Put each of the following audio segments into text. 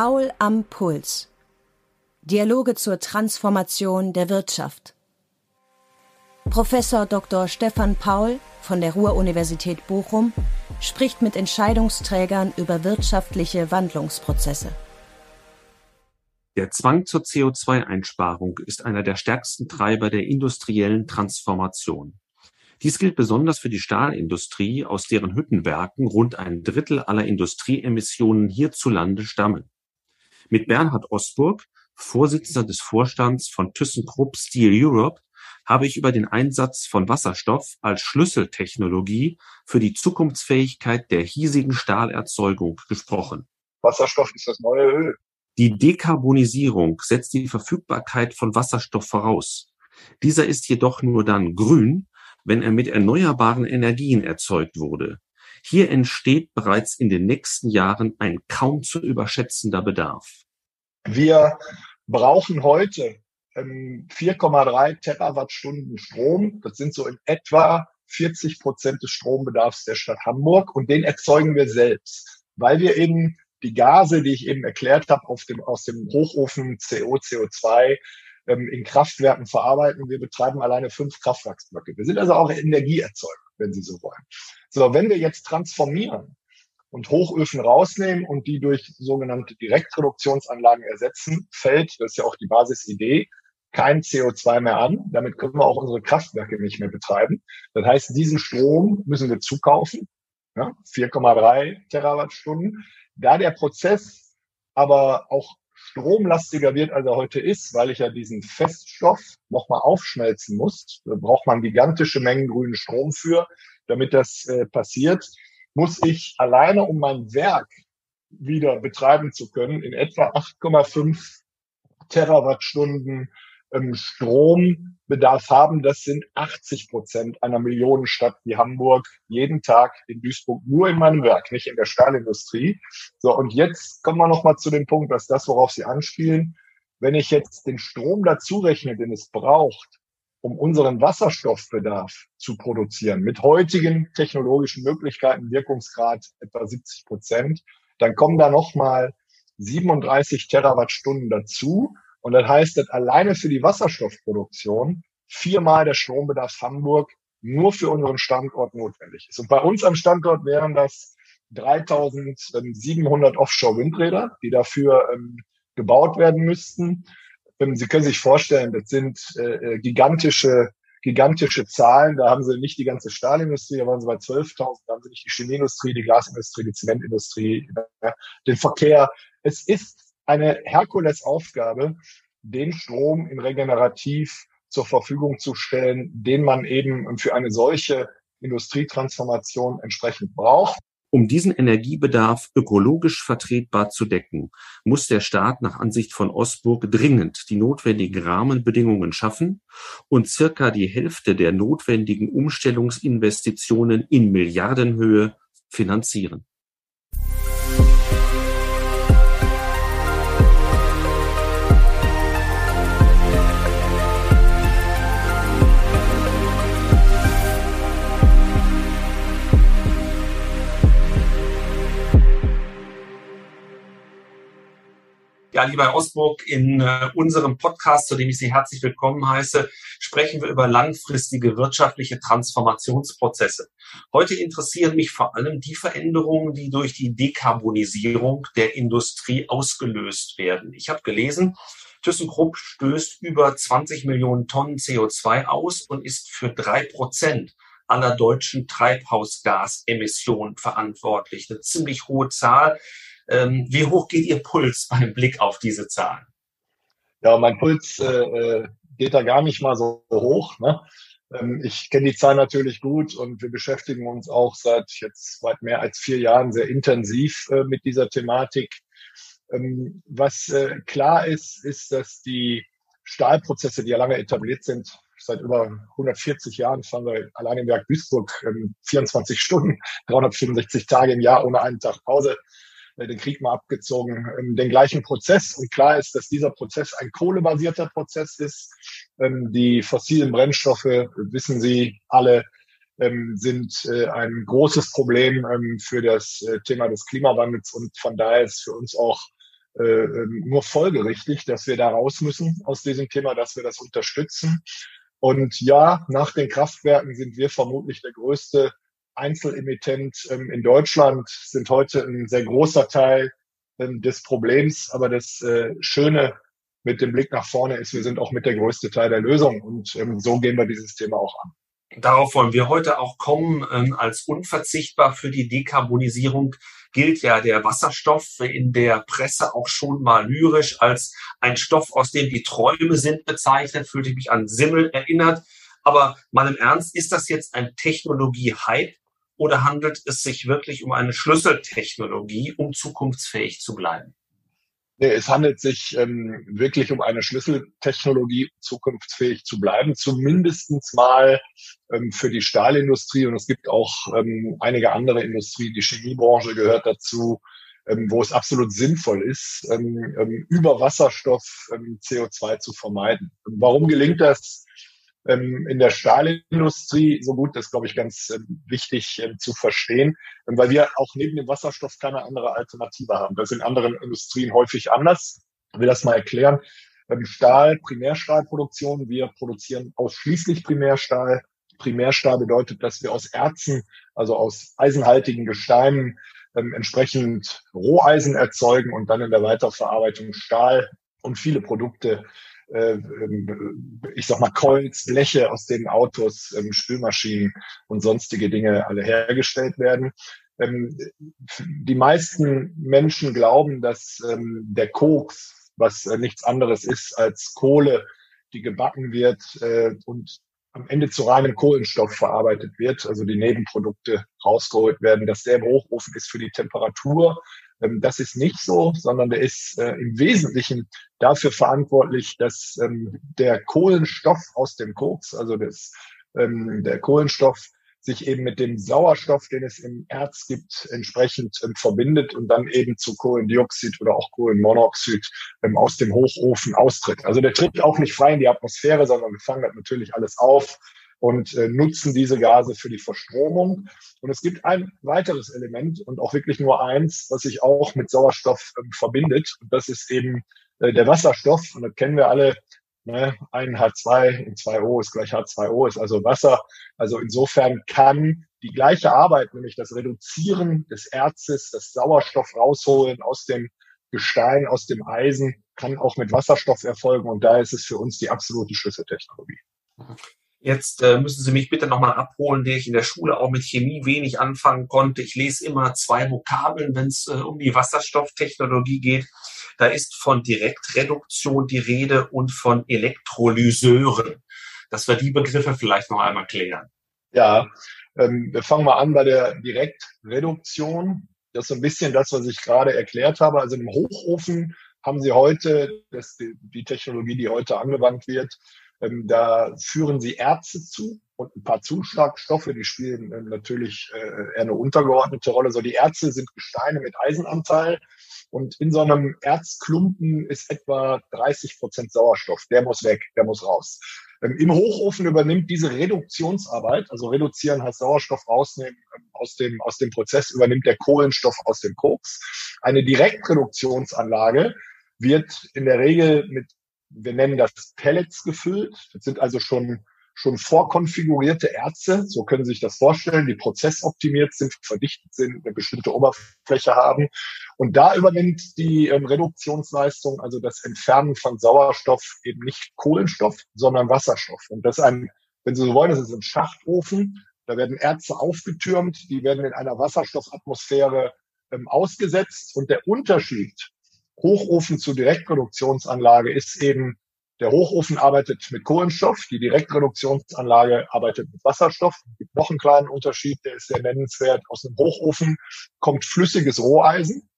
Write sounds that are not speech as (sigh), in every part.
Paul am Puls. Dialoge zur Transformation der Wirtschaft. Professor Dr. Stefan Paul von der Ruhr-Universität Bochum spricht mit Entscheidungsträgern über wirtschaftliche Wandlungsprozesse. Der Zwang zur CO2-Einsparung ist einer der stärksten Treiber der industriellen Transformation. Dies gilt besonders für die Stahlindustrie, aus deren Hüttenwerken rund ein Drittel aller Industrieemissionen hierzulande stammen. Mit Bernhard Osburg, Vorsitzender des Vorstands von ThyssenKrupp Steel Europe, habe ich über den Einsatz von Wasserstoff als Schlüsseltechnologie für die Zukunftsfähigkeit der hiesigen Stahlerzeugung gesprochen. Wasserstoff ist das neue Öl. Die Dekarbonisierung setzt die Verfügbarkeit von Wasserstoff voraus. Dieser ist jedoch nur dann grün, wenn er mit erneuerbaren Energien erzeugt wurde. Hier entsteht bereits in den nächsten Jahren ein kaum zu überschätzender Bedarf. Wir brauchen heute 4,3 ähm, Terawattstunden Strom. Das sind so in etwa 40 Prozent des Strombedarfs der Stadt Hamburg und den erzeugen wir selbst, weil wir eben die Gase, die ich eben erklärt habe, auf dem, aus dem Hochofen CO, CO2 ähm, in Kraftwerken verarbeiten. Wir betreiben alleine fünf Kraftwerksblöcke. Wir sind also auch Energieerzeuger, wenn Sie so wollen. So, wenn wir jetzt transformieren und Hochöfen rausnehmen und die durch sogenannte Direktreduktionsanlagen ersetzen, fällt, das ist ja auch die Basisidee, kein CO2 mehr an. Damit können wir auch unsere Kraftwerke nicht mehr betreiben. Das heißt, diesen Strom müssen wir zukaufen. Ja, 4,3 Terawattstunden. Da der Prozess aber auch stromlastiger wird, als er heute ist, weil ich ja diesen Feststoff nochmal aufschmelzen muss, da braucht man gigantische Mengen grünen Strom für, damit das äh, passiert, muss ich alleine, um mein Werk wieder betreiben zu können, in etwa 8,5 Terawattstunden ähm, Strombedarf haben. Das sind 80 Prozent einer Millionenstadt wie Hamburg jeden Tag in Duisburg, nur in meinem Werk, nicht in der Stahlindustrie. So, und jetzt kommen wir nochmal zu dem Punkt, dass das, worauf Sie anspielen, wenn ich jetzt den Strom dazu rechne, den es braucht, um unseren Wasserstoffbedarf zu produzieren, mit heutigen technologischen Möglichkeiten, Wirkungsgrad etwa 70 Prozent, dann kommen da nochmal 37 Terawattstunden dazu. Und das heißt, dass alleine für die Wasserstoffproduktion viermal der Strombedarf Hamburg nur für unseren Standort notwendig ist. Und bei uns am Standort wären das 3700 Offshore-Windräder, die dafür ähm, gebaut werden müssten. Sie können sich vorstellen, das sind äh, äh gigantische gigantische Zahlen. Da haben sie nicht die ganze Stahlindustrie, da waren sie bei 12.000, da haben sie nicht die Chemieindustrie, die Glasindustrie, die Zementindustrie, den Verkehr. Es ist eine Herkulesaufgabe, den Strom in regenerativ zur Verfügung zu stellen, den man eben für eine solche Industrietransformation entsprechend braucht. Um diesen Energiebedarf ökologisch vertretbar zu decken, muss der Staat nach Ansicht von Osburg dringend die notwendigen Rahmenbedingungen schaffen und circa die Hälfte der notwendigen Umstellungsinvestitionen in Milliardenhöhe finanzieren. Ja, lieber Osburg, in äh, unserem Podcast, zu dem ich Sie herzlich willkommen heiße, sprechen wir über langfristige wirtschaftliche Transformationsprozesse. Heute interessieren mich vor allem die Veränderungen, die durch die Dekarbonisierung der Industrie ausgelöst werden. Ich habe gelesen, ThyssenKrupp stößt über 20 Millionen Tonnen CO2 aus und ist für drei Prozent aller deutschen Treibhausgasemissionen verantwortlich. Eine ziemlich hohe Zahl ähm, wie hoch geht Ihr Puls (laughs) beim Blick auf diese Zahlen? Ja, mein Puls äh, äh, geht da gar nicht mal so hoch. Ne? Ähm, ich kenne die Zahlen natürlich gut und wir beschäftigen uns auch seit jetzt weit mehr als vier Jahren sehr intensiv äh, mit dieser Thematik. Ähm, was äh, klar ist, ist, dass die Stahlprozesse, die ja lange etabliert sind, seit über 140 Jahren fahren wir allein im Werk Duisburg 24 ähm, Stunden, (laughs) 365 Tage im Jahr ohne einen Tag Pause den Krieg mal abgezogen, ähm, den gleichen Prozess. Und klar ist, dass dieser Prozess ein kohlebasierter Prozess ist. Ähm, die fossilen Brennstoffe, wissen Sie alle, ähm, sind äh, ein großes Problem für das äh, Thema des Klimawandels und von daher ist für uns auch äh, nur folgerichtig, dass wir da raus müssen aus diesem Thema, dass wir das unterstützen. Und ja, nach den Kraftwerken sind wir vermutlich der größte Einzelemittent ähm, in Deutschland, sind heute ein sehr großer Teil ähm, des Problems. Aber das äh, Schöne mit dem Blick nach vorne ist, wir sind auch mit der größte Teil der Lösung. Und ähm, so gehen wir dieses Thema auch an. Darauf wollen wir heute auch kommen. Als unverzichtbar für die Dekarbonisierung gilt ja der Wasserstoff in der Presse auch schon mal lyrisch als ein Stoff, aus dem die Träume sind bezeichnet. Fühlte mich an Simmel erinnert. Aber mal im Ernst, ist das jetzt ein Technologie-Hype oder handelt es sich wirklich um eine Schlüsseltechnologie, um zukunftsfähig zu bleiben? Nee, es handelt sich ähm, wirklich um eine Schlüsseltechnologie, zukunftsfähig zu bleiben, zumindestens mal ähm, für die Stahlindustrie. Und es gibt auch ähm, einige andere Industrien, die Chemiebranche gehört dazu, ähm, wo es absolut sinnvoll ist, ähm, ähm, über Wasserstoff ähm, CO2 zu vermeiden. Warum gelingt das? Ähm, in der Stahlindustrie so gut, das glaube ich, ganz äh, wichtig äh, zu verstehen, ähm, weil wir auch neben dem Wasserstoff keine andere Alternative haben. Das ist in anderen Industrien häufig anders. Ich will das mal erklären. Ähm, Stahl, Primärstahlproduktion, wir produzieren ausschließlich Primärstahl. Primärstahl bedeutet, dass wir aus Erzen, also aus eisenhaltigen Gesteinen, ähm, entsprechend Roheisen erzeugen und dann in der Weiterverarbeitung Stahl und viele Produkte äh, ähm, ich sag mal, Coils, Bleche aus den Autos, ähm, Spülmaschinen und sonstige Dinge alle hergestellt werden. Ähm, die meisten Menschen glauben, dass der Koks, was äh, nichts anderes ist als Kohle, die gebacken wird äh, und am Ende zu reinem Kohlenstoff verarbeitet wird, also die Nebenprodukte rausgeholt werden, dass der im Hochofen ist für die Temperatur ähm, das ist nicht so, sondern der ist äh, im Wesentlichen dafür verantwortlich, dass ähm, der Kohlenstoff aus dem Koks, also das, ähm, der Kohlenstoff sich eben mit dem Sauerstoff, den es im Erz gibt, entsprechend ähm, verbindet und dann eben zu Kohlendioxid oder auch Kohlenmonoxid ähm, aus dem Hochofen austritt. Also der tritt auch nicht frei in die Atmosphäre, sondern wir fangen natürlich alles auf, und äh, nutzen diese Gase für die Verstromung. Und es gibt ein weiteres Element und auch wirklich nur eins, was sich auch mit Sauerstoff ähm, verbindet. Und das ist eben äh, der Wasserstoff. Und das kennen wir alle. Ne? Ein H2 und 2O ist gleich H2O, ist also Wasser. Also insofern kann die gleiche Arbeit, nämlich das Reduzieren des Erzes, das Sauerstoff rausholen aus dem Gestein, aus dem Eisen, kann auch mit Wasserstoff erfolgen. Und da ist es für uns die absolute Schlüsseltechnologie. Jetzt äh, müssen Sie mich bitte nochmal abholen, der ich in der Schule auch mit Chemie wenig anfangen konnte. Ich lese immer zwei Vokabeln, wenn es äh, um die Wasserstofftechnologie geht. Da ist von Direktreduktion die Rede und von Elektrolyseuren. Dass wir die Begriffe vielleicht noch einmal klären. Ja, ähm, wir fangen mal an bei der Direktreduktion. Das ist so ein bisschen das, was ich gerade erklärt habe. Also im Hochofen haben Sie heute, das die, die Technologie, die heute angewandt wird, ähm, da führen sie Erze zu und ein paar Zuschlagstoffe, die spielen ähm, natürlich äh, eher eine untergeordnete Rolle. So die Erze sind Gesteine mit Eisenanteil und in so einem Erzklumpen ist etwa 30 Prozent Sauerstoff. Der muss weg, der muss raus. Ähm, Im Hochofen übernimmt diese Reduktionsarbeit, also reduzieren heißt Sauerstoff rausnehmen ähm, aus dem, aus dem Prozess, übernimmt der Kohlenstoff aus dem Koks. Eine Direktreduktionsanlage wird in der Regel mit wir nennen das Pellets gefüllt. Das sind also schon, schon vorkonfigurierte Erze. So können Sie sich das vorstellen, die prozessoptimiert sind, verdichtet sind, eine bestimmte Oberfläche haben. Und da übernimmt die ähm, Reduktionsleistung, also das Entfernen von Sauerstoff, eben nicht Kohlenstoff, sondern Wasserstoff. Und das ist ein, wenn Sie so wollen, das ist ein Schachtofen. Da werden Erze aufgetürmt, die werden in einer Wasserstoffatmosphäre ähm, ausgesetzt. Und der Unterschied Hochofen zu Direktreduktionsanlage ist eben, der Hochofen arbeitet mit Kohlenstoff, die Direktreduktionsanlage arbeitet mit Wasserstoff. Es gibt noch einen kleinen Unterschied, der ist sehr nennenswert. Aus einem Hochofen kommt flüssiges Roheisen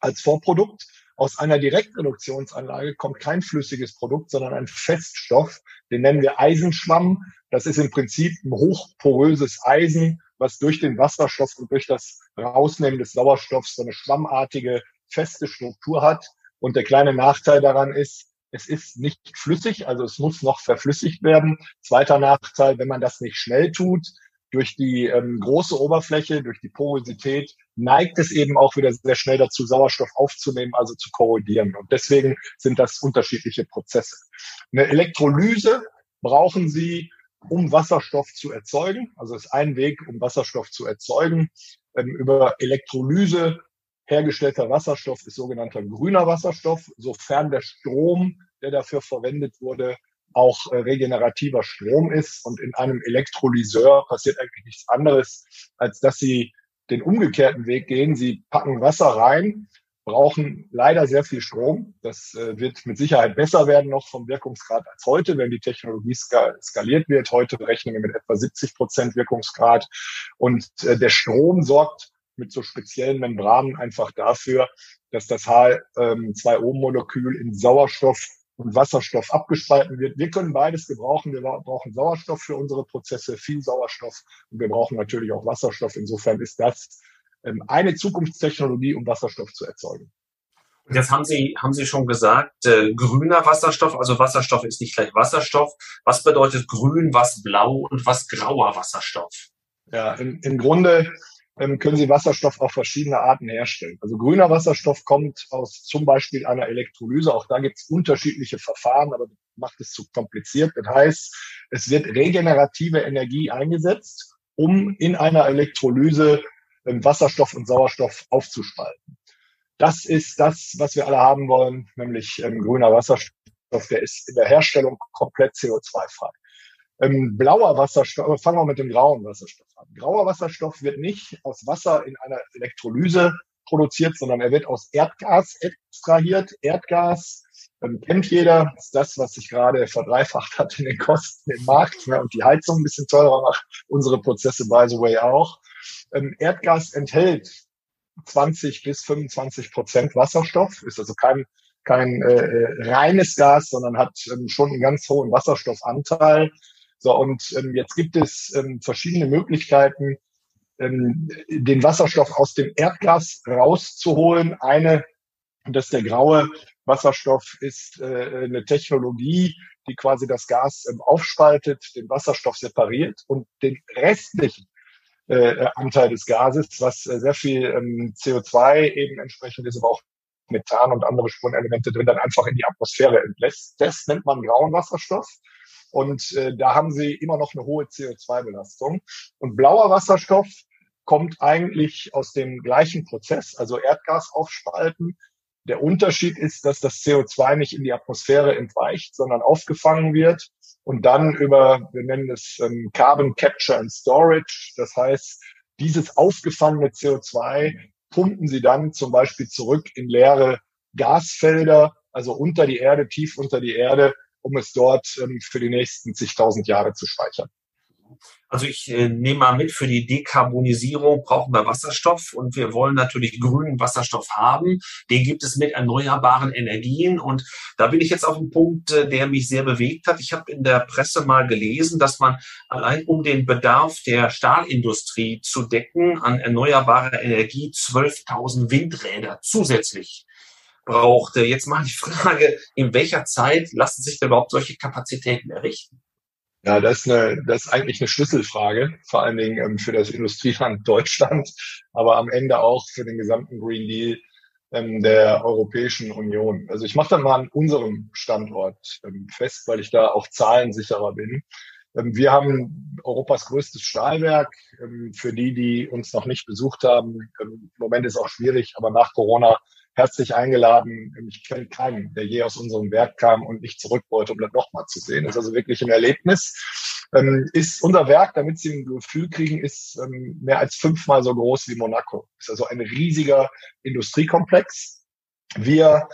als Vorprodukt. Aus einer Direktreduktionsanlage kommt kein flüssiges Produkt, sondern ein Feststoff. Den nennen wir Eisenschwamm. Das ist im Prinzip ein hochporöses Eisen, was durch den Wasserstoff und durch das Rausnehmen des Sauerstoffs so eine schwammartige feste Struktur hat. Und der kleine Nachteil daran ist, es ist nicht flüssig, also es muss noch verflüssigt werden. Zweiter Nachteil, wenn man das nicht schnell tut, durch die ähm, große Oberfläche, durch die Porosität neigt es eben auch wieder sehr schnell dazu, Sauerstoff aufzunehmen, also zu korrodieren. Und deswegen sind das unterschiedliche Prozesse. Eine Elektrolyse brauchen Sie, um Wasserstoff zu erzeugen. Also ist ein Weg, um Wasserstoff zu erzeugen. Ähm, über Elektrolyse hergestellter Wasserstoff ist sogenannter grüner Wasserstoff, sofern der Strom, der dafür verwendet wurde, auch äh, regenerativer Strom ist. Und in einem Elektrolyseur passiert eigentlich nichts anderes, als dass Sie den umgekehrten Weg gehen. Sie packen Wasser rein, brauchen leider sehr viel Strom. Das äh, wird mit Sicherheit besser werden noch vom Wirkungsgrad als heute, wenn die Technologie skaliert wird. Heute rechnen wir mit etwa 70 Prozent Wirkungsgrad. Und äh, der Strom sorgt mit so speziellen Membranen einfach dafür, dass das H2O-Molekül in Sauerstoff und Wasserstoff abgespalten wird. Wir können beides gebrauchen. Wir brauchen Sauerstoff für unsere Prozesse, viel Sauerstoff und wir brauchen natürlich auch Wasserstoff. Insofern ist das ähm, eine Zukunftstechnologie, um Wasserstoff zu erzeugen. Jetzt haben Sie, haben Sie schon gesagt, äh, grüner Wasserstoff, also Wasserstoff ist nicht gleich Wasserstoff. Was bedeutet grün, was blau und was grauer Wasserstoff? Ja, im, im Grunde ähm, können Sie Wasserstoff auf verschiedene Arten herstellen. Also grüner Wasserstoff kommt aus zum Beispiel einer Elektrolyse. Auch da gibt es unterschiedliche Verfahren, aber macht es zu kompliziert. Das heißt, es wird regenerative Energie eingesetzt, um in einer Elektrolyse ähm, Wasserstoff und Sauerstoff aufzuspalten. Das ist das, was wir alle haben wollen, nämlich ähm, grüner Wasserstoff. Der ist in der Herstellung komplett CO2-frei. Ähm, blauer Wasserstoff, fangen wir mit dem grauen Wasserstoff an. Grauer Wasserstoff wird nicht aus Wasser in einer Elektrolyse produziert, sondern er wird aus Erdgas extrahiert. Erdgas ähm, kennt jeder, ist das, was sich gerade verdreifacht hat in den Kosten im Markt ne, und die Heizung ein bisschen teurer macht. Unsere Prozesse, by the way, auch. Ähm, Erdgas enthält 20 bis 25 Prozent Wasserstoff, ist also kein kein äh, äh, reines Gas, sondern hat ähm, schon einen ganz hohen Wasserstoffanteil. So, und ähm, jetzt gibt es ähm, verschiedene Möglichkeiten, ähm, den Wasserstoff aus dem Erdgas rauszuholen. Eine, das ist der graue Wasserstoff, ist äh, eine Technologie, die quasi das Gas ähm, aufspaltet, den Wasserstoff separiert und den restlichen äh, Anteil des Gases, was äh, sehr viel ähm, CO2 eben entsprechend ist, aber auch Methan und andere Spurenelemente drin, dann einfach in die Atmosphäre entlässt. Das nennt man grauen Wasserstoff. Und äh, da haben sie immer noch eine hohe CO2-Belastung. Und blauer Wasserstoff kommt eigentlich aus dem gleichen Prozess, also Erdgas aufspalten. Der Unterschied ist, dass das CO2 nicht in die Atmosphäre entweicht, sondern aufgefangen wird und dann über, wir nennen es ähm, Carbon Capture and Storage. Das heißt, dieses aufgefangene CO2 pumpen sie dann zum Beispiel zurück in leere Gasfelder, also unter die Erde, tief unter die Erde, um es dort ähm, für die nächsten zigtausend Jahre zu speichern. Also ich äh, nehme mal mit, für die Dekarbonisierung brauchen wir Wasserstoff und wir wollen natürlich grünen Wasserstoff haben. Den gibt es mit erneuerbaren Energien und da bin ich jetzt auf einem Punkt, äh, der mich sehr bewegt hat. Ich habe in der Presse mal gelesen, dass man allein um den Bedarf der Stahlindustrie zu decken an erneuerbarer Energie 12.000 Windräder zusätzlich brauchte. Jetzt mal die Frage, in welcher Zeit lassen sich denn überhaupt solche Kapazitäten errichten? Ja, das ist, eine, das ist eigentlich eine Schlüsselfrage, vor allen Dingen ähm, für das Industrieland (laughs) Deutschland, aber am Ende auch für den gesamten Green Deal ähm, der Europäischen Union. Also ich mache dann mal an unserem Standort ähm, fest, weil ich da auch zahlensicherer bin. Ähm, wir haben Europas größtes Stahlwerk. Ähm, für die, die uns noch nicht besucht haben, ähm, im Moment ist auch schwierig, aber nach Corona herzlich eingeladen. Ich kenne keinen, der je aus unserem Werk kam und nicht zurück wollte, um das nochmal zu sehen. Das ist also wirklich ein Erlebnis. Ähm, ist unser Werk, damit Sie ein Gefühl kriegen, ist ähm, mehr als fünfmal so groß wie Monaco. Ist also ein riesiger Industriekomplex. Wir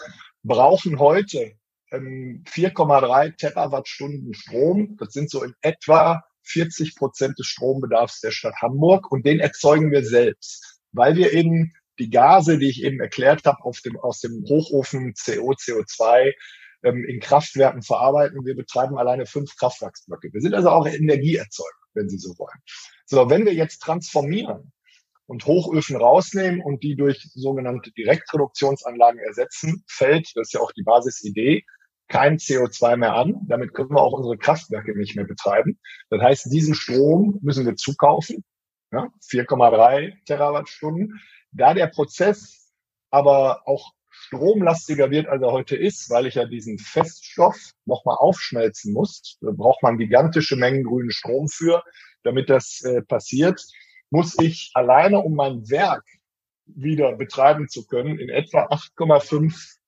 brauchen heute ähm, 4,3 Terawattstunden Strom. Das sind so in etwa 40 Prozent des Strombedarfs der Stadt Hamburg und den erzeugen wir selbst, weil wir eben die Gase, die ich eben erklärt habe, auf dem, aus dem Hochofen CO, CO2 ähm, in Kraftwerken verarbeiten. Wir betreiben alleine fünf Kraftwerksblöcke. Wir sind also auch Energieerzeuger, wenn Sie so wollen. So, wenn wir jetzt transformieren und Hochöfen rausnehmen und die durch sogenannte Direktreduktionsanlagen ersetzen, fällt, das ist ja auch die Basisidee, kein CO2 mehr an. Damit können wir auch unsere Kraftwerke nicht mehr betreiben. Das heißt, diesen Strom müssen wir zukaufen. Ja, 4,3 Terawattstunden. Da der Prozess aber auch stromlastiger wird, als er heute ist, weil ich ja diesen Feststoff nochmal aufschmelzen muss, da braucht man gigantische Mengen grünen Strom für, damit das äh, passiert, muss ich alleine, um mein Werk wieder betreiben zu können, in etwa 8,5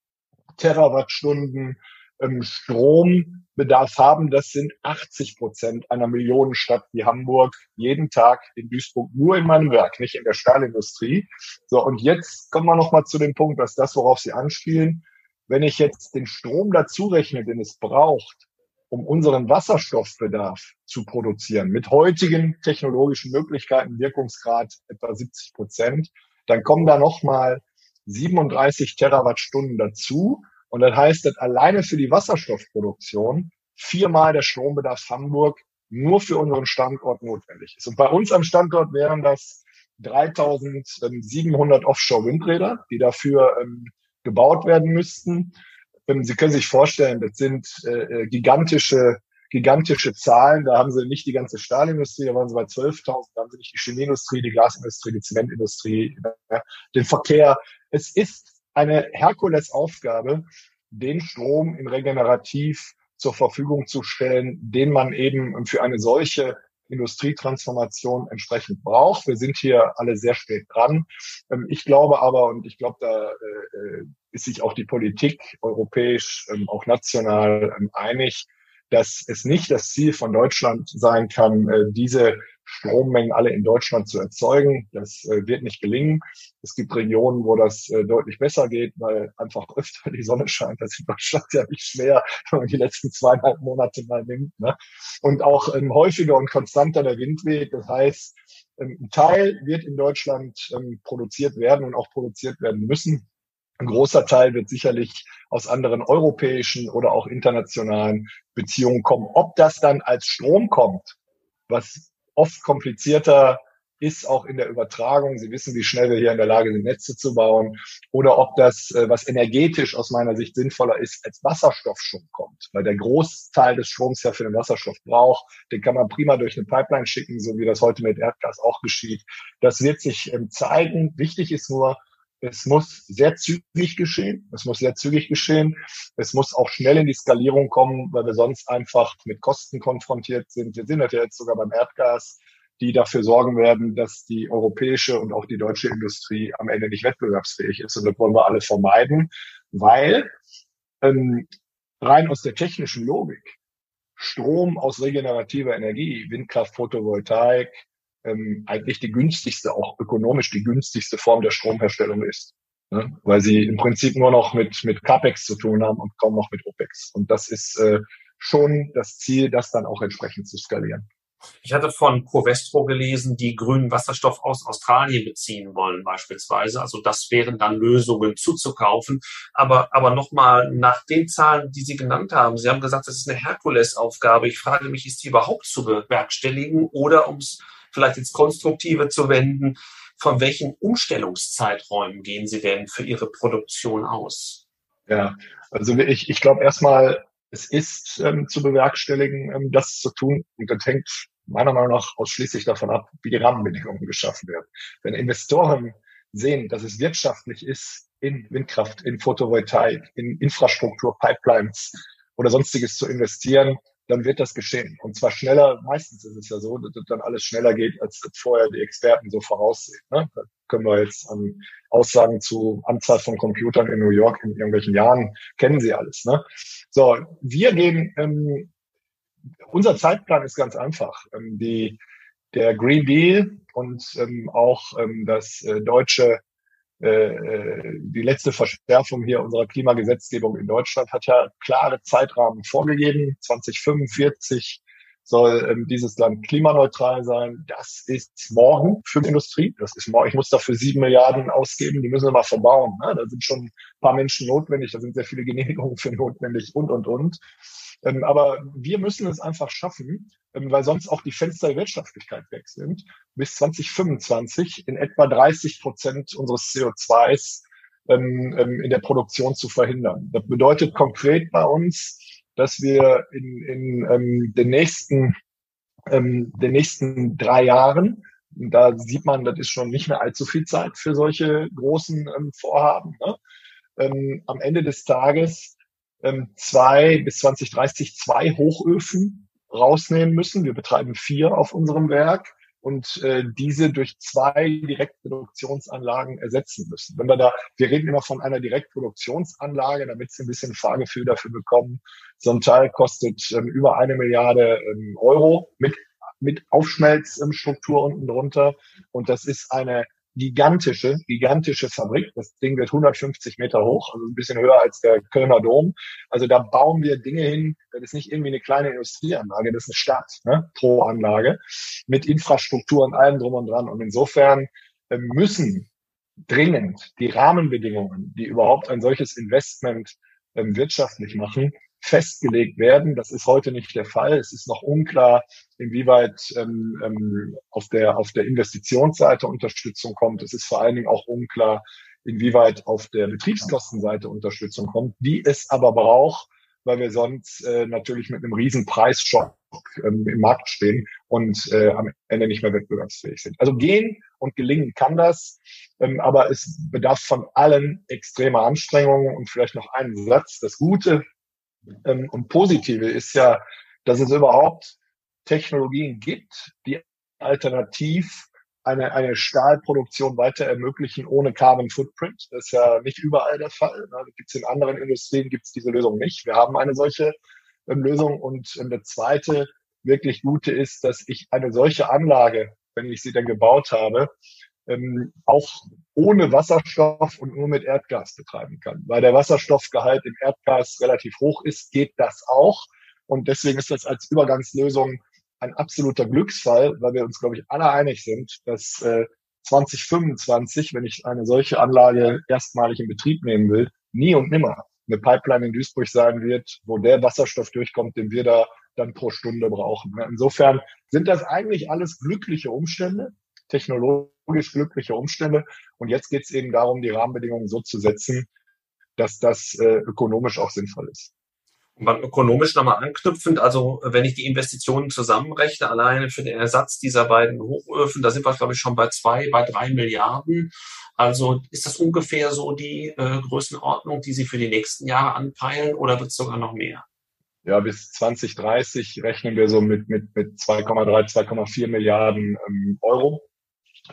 Terawattstunden ähm, Strombedarf haben. Das sind 80 Prozent einer Millionenstadt wie Hamburg jeden Tag in Duisburg, nur in meinem Werk, nicht in der Stahlindustrie. So, und jetzt kommen wir nochmal zu dem Punkt, dass das, worauf Sie anspielen, wenn ich jetzt den Strom dazu rechne, den es braucht, um unseren Wasserstoffbedarf zu produzieren, mit heutigen technologischen Möglichkeiten, Wirkungsgrad etwa 70 Prozent, dann kommen da nochmal 37 Terawattstunden dazu. Und das heißt, dass alleine für die Wasserstoffproduktion viermal der Strombedarf Hamburg nur für unseren Standort notwendig ist. Und bei uns am Standort wären das 3700 Offshore-Windräder, die dafür ähm, gebaut werden müssten. Ähm, Sie können sich vorstellen, das sind äh, äh gigantische gigantische Zahlen. Da haben sie nicht die ganze Stahlindustrie, da waren sie bei 12.000, da haben sie nicht die Chemieindustrie, die Glasindustrie, die Zementindustrie, den Verkehr. Es ist eine Herkulesaufgabe, den Strom in regenerativ zur Verfügung zu stellen, den man eben für eine solche Industrietransformation entsprechend braucht. Wir sind hier alle sehr spät dran. Ähm, ich glaube aber, und ich glaube, da äh, ist sich auch die Politik europäisch, ähm, auch national ähm, einig, dass es nicht das Ziel von Deutschland sein kann, äh, diese Strommengen alle in Deutschland zu erzeugen. Das äh, wird nicht gelingen. Es gibt Regionen, wo das äh, deutlich besser geht, weil einfach öfter die Sonne scheint. Das ist in Deutschland (laughs) ja nicht schwer, wenn man die letzten zweieinhalb Monate mal nimmt. Ne? Und auch ähm, häufiger und konstanter der Wind weht. Das heißt, ähm, ein Teil wird in Deutschland ähm, produziert werden und auch produziert werden müssen. Ein großer Teil wird sicherlich aus anderen europäischen oder auch internationalen Beziehungen kommen. Ob das dann als Strom kommt, was oft komplizierter ist auch in der Übertragung. Sie wissen, wie schnell wir hier in der Lage sind, Netze zu bauen. Oder ob das, äh, was energetisch aus meiner Sicht sinnvoller ist, als Wasserstoff schon kommt. Weil der Großteil des Stroms ja für den Wasserstoff braucht. Den kann man prima durch eine Pipeline schicken, so wie das heute mit Erdgas auch geschieht. Das wird sich ähm, zeigen. Wichtig ist nur, es muss sehr zügig geschehen. Es muss sehr zügig geschehen. Es muss auch schnell in die Skalierung kommen, weil wir sonst einfach mit Kosten konfrontiert sind. Wir sind ja jetzt sogar beim Erdgas, die dafür sorgen werden, dass die europäische und auch die deutsche Industrie am Ende nicht wettbewerbsfähig ist. Und das wollen wir alle vermeiden, weil ähm, rein aus der technischen Logik Strom aus regenerativer Energie, Windkraft, Photovoltaik, ähm, eigentlich die günstigste, auch ökonomisch die günstigste Form der Stromherstellung ist. Ne? Weil sie im Prinzip nur noch mit, mit CAPEX zu tun haben und kaum noch mit OPEX. Und das ist äh, schon das Ziel, das dann auch entsprechend zu skalieren. Ich hatte von Covestro gelesen, die grünen Wasserstoff aus Australien beziehen wollen beispielsweise. Also das wären dann Lösungen zuzukaufen. Aber, aber nochmal nach den Zahlen, die Sie genannt haben. Sie haben gesagt, das ist eine Herkulesaufgabe. Ich frage mich, ist die überhaupt zu bewerkstelligen oder um es vielleicht ins Konstruktive zu wenden. Von welchen Umstellungszeiträumen gehen Sie denn für Ihre Produktion aus? Ja, also ich, ich glaube erstmal, es ist ähm, zu bewerkstelligen, ähm, das zu tun. Und das hängt meiner Meinung nach ausschließlich davon ab, wie die Rahmenbedingungen geschaffen werden. Wenn Investoren sehen, dass es wirtschaftlich ist, in Windkraft, in Photovoltaik, in Infrastruktur, Pipelines oder sonstiges zu investieren, dann wird das geschehen. Und zwar schneller, meistens ist es ja so, dass das dann alles schneller geht, als vorher die Experten so voraussehen. Ne? Da können wir jetzt an Aussagen zu Anzahl von Computern in New York in irgendwelchen Jahren, kennen Sie alles. Ne? So, wir gehen, ähm, unser Zeitplan ist ganz einfach. Ähm, die, der Green Deal und ähm, auch ähm, das äh, deutsche die letzte Verschärfung hier unserer Klimagesetzgebung in Deutschland hat ja klare Zeitrahmen vorgegeben. 2045 soll ähm, dieses Land klimaneutral sein. Das ist morgen für die Industrie. Das ist morgen. Ich muss dafür sieben Milliarden ausgeben. Die müssen wir mal verbauen. Ne? Da sind schon ein paar Menschen notwendig. Da sind sehr viele Genehmigungen für notwendig und, und, und. Ähm, aber wir müssen es einfach schaffen, ähm, weil sonst auch die Fenster der Wirtschaftlichkeit weg sind, bis 2025 in etwa 30 Prozent unseres CO2s ähm, in der Produktion zu verhindern. Das bedeutet konkret bei uns, dass wir in, in den nächsten den nächsten drei Jahren Da sieht man, das ist schon nicht mehr allzu viel Zeit für solche großen ähm, Vorhaben. Ne? Ähm, am Ende des Tages ähm, zwei bis 2030 zwei Hochöfen rausnehmen müssen. Wir betreiben vier auf unserem Werk und äh, diese durch zwei Direktproduktionsanlagen ersetzen müssen. Wenn wir da, wir reden immer von einer Direktproduktionsanlage, damit Sie ein bisschen Fahrgefühl dafür bekommen. So ein Teil kostet ähm, über eine Milliarde ähm, Euro mit mit Aufschmelzstruktur unten drunter. Und das ist eine gigantische, gigantische Fabrik. Das Ding wird 150 Meter hoch, also ein bisschen höher als der Kölner Dom. Also da bauen wir Dinge hin. Das ist nicht irgendwie eine kleine Industrieanlage, das ist eine Stadt ne, pro Anlage mit Infrastruktur und allem drum und dran. Und insofern äh, müssen dringend die Rahmenbedingungen, die überhaupt ein solches Investment ähm, wirtschaftlich machen, festgelegt werden. Das ist heute nicht der Fall. Es ist noch unklar, inwieweit ähm, ähm, auf, der, auf der Investitionsseite Unterstützung kommt. Es ist vor allen Dingen auch unklar, inwieweit auf der Betriebskostenseite Unterstützung kommt, die es aber braucht, weil wir sonst äh, natürlich mit einem riesen Preisschock ähm, im Markt stehen und äh, am Ende nicht mehr wettbewerbsfähig sind. Also gehen und gelingen kann das, ähm, aber es bedarf von allen extremer Anstrengungen und vielleicht noch einen Satz. Das Gute ähm, und Positive ist ja, dass es überhaupt Technologien gibt, die alternativ eine, eine Stahlproduktion weiter ermöglichen ohne Carbon Footprint. Das ist ja nicht überall der Fall. Ne? Gibt's in anderen Industrien gibt's diese Lösung nicht. Wir haben eine solche ähm, Lösung. Und ähm, der zweite wirklich gute ist, dass ich eine solche Anlage, wenn ich sie dann gebaut habe, ähm, auch ohne Wasserstoff und nur mit Erdgas betreiben kann. Weil der Wasserstoffgehalt im Erdgas relativ hoch ist, geht das auch. Und deswegen ist das als Übergangslösung ein absoluter Glücksfall, weil wir uns, glaube ich, alle einig sind, dass äh, 2025, wenn ich eine solche Anlage erstmalig in Betrieb nehmen will, nie und nimmer eine Pipeline in Duisburg sein wird, wo der Wasserstoff durchkommt, den wir da dann pro Stunde brauchen. Insofern sind das eigentlich alles glückliche Umstände technologisch glückliche Umstände. Und jetzt geht es eben darum, die Rahmenbedingungen so zu setzen, dass das äh, ökonomisch auch sinnvoll ist. Und beim ökonomisch nochmal anknüpfend, also wenn ich die Investitionen zusammenrechne, alleine für den Ersatz dieser beiden Hochöfen, da sind wir, glaube ich, schon bei zwei, bei drei Milliarden. Also ist das ungefähr so die äh, Größenordnung, die Sie für die nächsten Jahre anpeilen oder wird es sogar noch mehr? Ja, bis 2030 rechnen wir so mit, mit, mit 2,3, 2,4 Milliarden ähm, Euro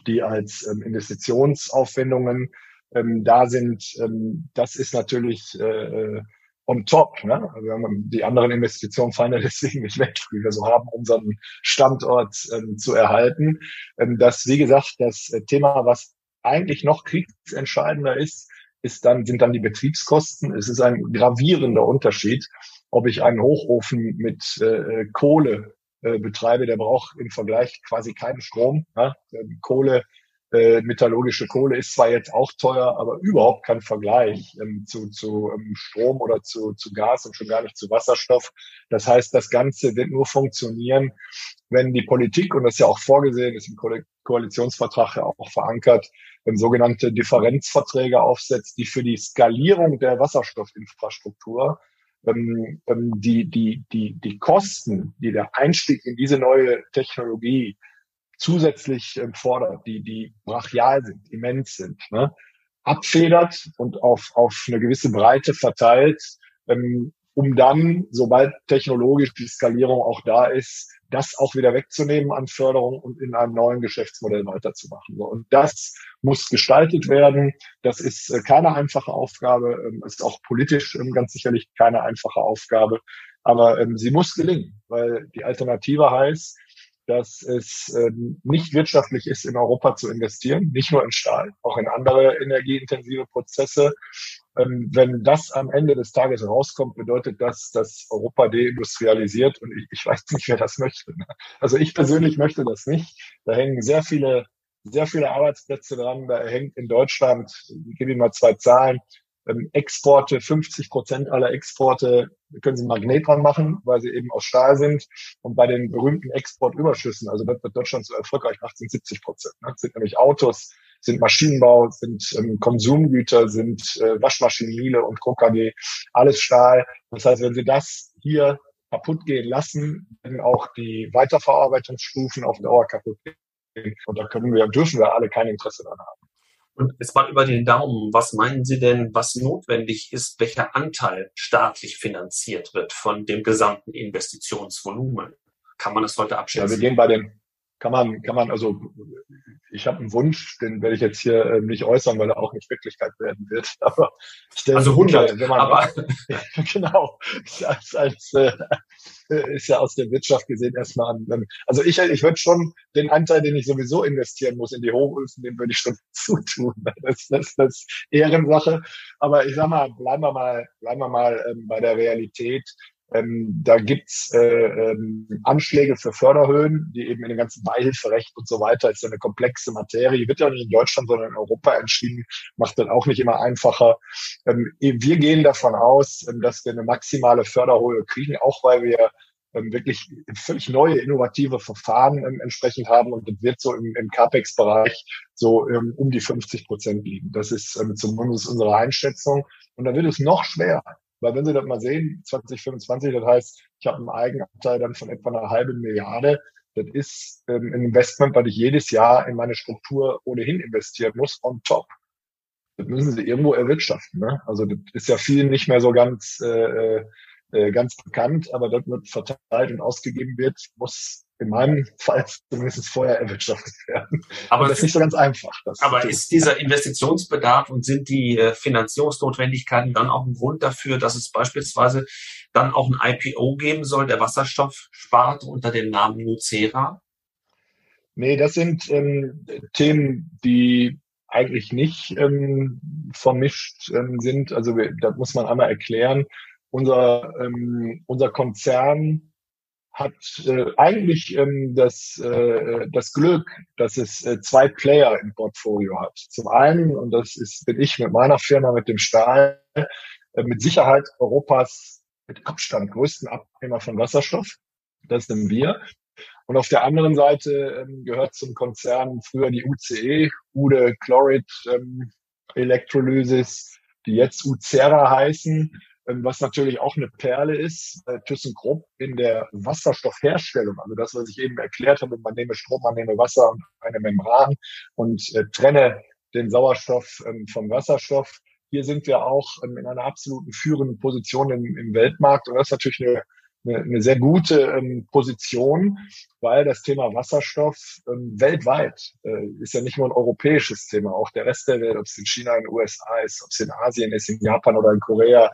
die als ähm, Investitionsaufwendungen ähm, da sind. Ähm, das ist natürlich äh, äh, on top. Ne? Also die anderen Investitionen fallen (laughs) ja deswegen nicht weg, wie wir so haben, unseren Standort ähm, zu erhalten. Ähm, das, wie gesagt, das äh, Thema, was eigentlich noch kriegsentscheidender ist, ist dann, sind dann die Betriebskosten. Es ist ein gravierender Unterschied, ob ich einen Hochofen mit äh, äh Kohle äh, betreibe, der braucht im Vergleich quasi keinen Strom. Ja? Kohle, äh, metallurgische Kohle ist zwar jetzt auch teuer, aber überhaupt kein Vergleich ähm, zu, zu ähm, Strom oder zu, zu Gas und schon gar nicht zu Wasserstoff. Das heißt, das Ganze wird nur funktionieren, wenn die Politik, und das ist ja auch vorgesehen, ist im Ko Koalitionsvertrag ja auch verankert, ähm, sogenannte Differenzverträge aufsetzt, die für die Skalierung der Wasserstoffinfrastruktur ähm, ähm, die, die, die, die Kosten, die der Einstieg in diese neue Technologie zusätzlich ähm, fordert, die, die brachial sind, immens sind, ne, abfedert und auf, auf eine gewisse Breite verteilt, ähm, um dann, sobald technologisch die Skalierung auch da ist, das auch wieder wegzunehmen an Förderung und in einem neuen Geschäftsmodell weiterzumachen. Und das muss gestaltet werden. Das ist äh, keine einfache Aufgabe, ähm, ist auch politisch ähm, ganz sicherlich keine einfache Aufgabe, aber ähm, sie muss gelingen, weil die Alternative heißt, dass es nicht wirtschaftlich ist, in Europa zu investieren, nicht nur in Stahl, auch in andere energieintensive Prozesse. Ähm, wenn das am Ende des Tages rauskommt, bedeutet das, dass Europa deindustrialisiert und ich, ich weiß nicht, wer das möchte. Ne? Also ich persönlich möchte das nicht. Da hängen sehr viele, sehr viele Arbeitsplätze dran. Da hängt in Deutschland, ich gebe Ihnen mal zwei Zahlen, ähm, Exporte, 50 Prozent aller Exporte können Sie Magnet dran machen, weil sie eben aus Stahl sind. Und bei den berühmten Exportüberschüssen, also das Deutschland so erfolgreich macht, sind 70 Prozent. Ne? Das sind nämlich Autos, sind Maschinenbau, sind ähm, Konsumgüter, sind äh, Waschmaschinen, Miele und KKG, alles Stahl. Das heißt, wenn Sie das hier kaputt gehen lassen, werden auch die Weiterverarbeitungsstufen auf Dauer kaputt gehen. Und da können wir, dürfen wir alle kein Interesse daran haben. Und jetzt mal über den Daumen. Was meinen Sie denn, was notwendig ist, welcher Anteil staatlich finanziert wird von dem gesamten Investitionsvolumen? Kann man das heute abschätzen? Ja, wir gehen bei den, kann man, kann man, also ich habe einen Wunsch, den werde ich jetzt hier äh, nicht äußern, weil er auch nicht Wirklichkeit werden wird. (laughs) Aber denke, also 100, wenn man, aber (laughs) genau, als, als äh, ist ja aus der Wirtschaft gesehen erstmal an. Also ich, ich würde schon den Anteil, den ich sowieso investieren muss in die Hochöfen, den würde ich schon (laughs) zutun. Das, das, das ist Ehrensache. Aber ich sag mal, bleiben wir mal, bleiben wir mal ähm, bei der Realität. Ähm, da gibt's äh, ähm, Anschläge für Förderhöhen, die eben in dem ganzen Beihilferecht und so weiter ist ja eine komplexe Materie, wird ja nicht in Deutschland, sondern in Europa entschieden, macht dann auch nicht immer einfacher. Ähm, wir gehen davon aus, ähm, dass wir eine maximale Förderhöhe kriegen, auch weil wir ähm, wirklich völlig neue, innovative Verfahren ähm, entsprechend haben und das wird so im, im CAPEX-Bereich so ähm, um die 50 Prozent liegen. Das ist ähm, zumindest unsere Einschätzung. Und da wird es noch schwerer, weil wenn Sie das mal sehen, 2025, das heißt, ich habe einen Eigenanteil dann von etwa einer halben Milliarde. Das ist ähm, ein Investment, weil ich jedes Jahr in meine Struktur ohnehin investieren muss, on top. Das müssen Sie irgendwo erwirtschaften. Ne? Also das ist ja vielen nicht mehr so ganz äh, äh äh, ganz bekannt, aber das wird verteilt und ausgegeben wird, muss in meinem Fall zumindest vorher erwirtschaftet werden. Aber das ist nicht so ganz einfach. aber ist dieser Investitionsbedarf und sind die äh, Finanzierungsnotwendigkeiten dann auch ein Grund dafür, dass es beispielsweise dann auch ein IPO geben soll, der Wasserstoffsparte unter dem Namen Nucera? Nee, das sind ähm, Themen, die eigentlich nicht ähm, vermischt ähm, sind. Also da muss man einmal erklären, unser, ähm, unser Konzern hat äh, eigentlich ähm, das, äh, das Glück, dass es äh, zwei Player im Portfolio hat. Zum einen, und das ist, bin ich mit meiner Firma, mit dem Stahl, äh, mit Sicherheit Europas mit Abstand größten Abnehmer von Wasserstoff. Das sind wir. Und auf der anderen Seite ähm, gehört zum Konzern früher die UCE, Ude Chlorid ähm, Electrolysis, die jetzt Ucera heißen. Ähm, was natürlich auch eine Perle ist, äh, ThyssenKrupp in der Wasserstoffherstellung. Also das, was ich eben erklärt habe, man nehme Strom, man nehme Wasser und eine Membran und äh, trenne den Sauerstoff ähm, vom Wasserstoff. Hier sind wir auch ähm, in einer absoluten führenden Position im, im Weltmarkt und das ist natürlich eine eine, eine sehr gute Position, weil das Thema Wasserstoff weltweit äh, ist ja nicht nur ein europäisches Thema, auch der Rest der Welt, ob es in China, in den USA ist, ob es in Asien ist, in Japan oder in Korea,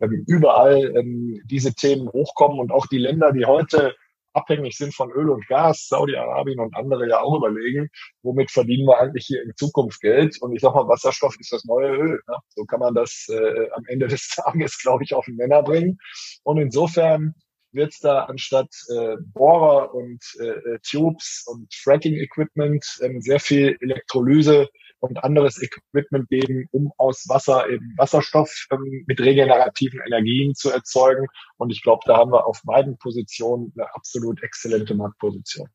ähm, überall ähm, diese Themen hochkommen und auch die Länder, die heute abhängig sind von Öl und Gas, Saudi-Arabien und andere ja auch überlegen, womit verdienen wir eigentlich hier in Zukunft Geld? Und ich sag mal, Wasserstoff ist das neue Öl. Ne? So kann man das äh, am Ende des (laughs) Tages, glaube ich, auf den Männer bringen. Und insofern wird es da anstatt äh, Bohrer und äh, äh, Tubes und Fracking-Equipment ähm, sehr viel Elektrolyse und anderes Equipment geben, um aus Wasser eben Wasserstoff ähm, mit regenerativen Energien zu erzeugen. Und ich glaube, da haben wir auf beiden Positionen eine absolut exzellente Marktposition.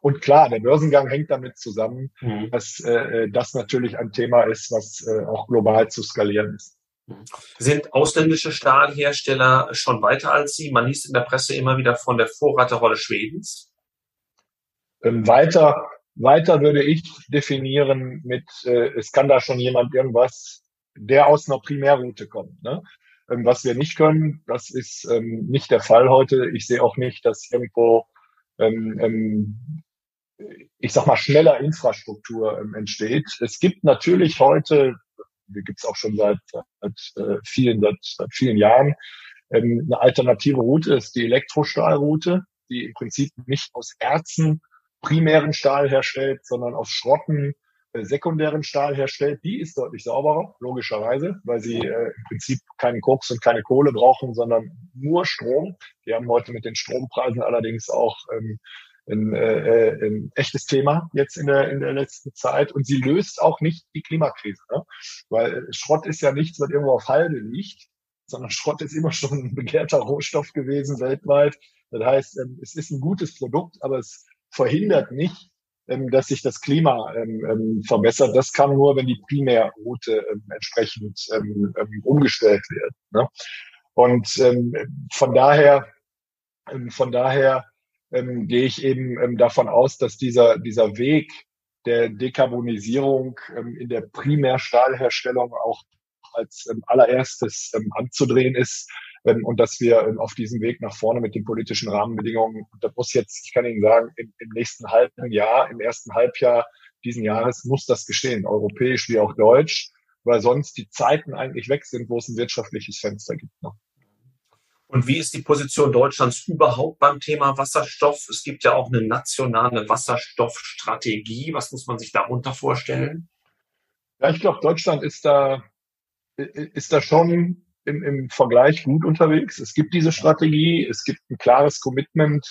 Und klar, der Börsengang hängt damit zusammen, mhm. dass äh, das natürlich ein Thema ist, was äh, auch global zu skalieren ist. Sind ausländische Stahlhersteller schon weiter als Sie? Man liest in der Presse immer wieder von der Vorreiterrolle Schwedens. Ähm, weiter, weiter würde ich definieren mit, äh, es kann da schon jemand irgendwas, der aus einer Primärroute kommt. Ne? Ähm, was wir nicht können, das ist ähm, nicht der Fall heute. Ich sehe auch nicht, dass irgendwo, ähm, ähm, ich sag mal, schneller Infrastruktur ähm, entsteht. Es gibt natürlich heute die gibt es auch schon seit, seit, äh, vielen, seit, seit vielen Jahren. Ähm, eine alternative Route ist die Elektrostahlroute, die im Prinzip nicht aus Erzen primären Stahl herstellt, sondern aus Schrotten äh, sekundären Stahl herstellt. Die ist deutlich sauberer, logischerweise, weil sie äh, im Prinzip keinen Koks und keine Kohle brauchen, sondern nur Strom. Die haben heute mit den Strompreisen allerdings auch ähm, ein, äh, äh, ein echtes Thema jetzt in der, in der letzten Zeit. Und sie löst auch nicht die Klimakrise. Ne? Weil Schrott ist ja nichts, was irgendwo auf Halde liegt, sondern Schrott ist immer (laughs) schon ein begehrter Rohstoff gewesen weltweit. Das heißt, ähm, es ist ein gutes Produkt, aber es verhindert nicht, ähm, dass sich das Klima ähm, verbessert. Das kann nur, wenn die Primärroute entsprechend umgestellt wird. Ne? Und von daher, von daher ähm, gehe ich eben ähm, davon aus, dass dieser, dieser Weg der Dekarbonisierung ähm, in der Primärstahlherstellung auch als ähm, allererstes ähm, anzudrehen ist ähm, und dass wir ähm, auf diesem Weg nach vorne mit den politischen Rahmenbedingungen, und das muss jetzt, ich kann Ihnen sagen, im, im nächsten halben Jahr, im ersten Halbjahr diesen Jahres muss das geschehen, europäisch wie auch deutsch, weil sonst die Zeiten eigentlich weg sind, wo es ein wirtschaftliches Fenster gibt. Ne? Und wie ist die Position Deutschlands überhaupt beim Thema Wasserstoff? Es gibt ja auch eine nationale Wasserstoffstrategie. Was muss man sich darunter vorstellen? Ja, ich glaube, Deutschland ist da, ist da schon im, im Vergleich gut unterwegs. Es gibt diese Strategie, es gibt ein klares Commitment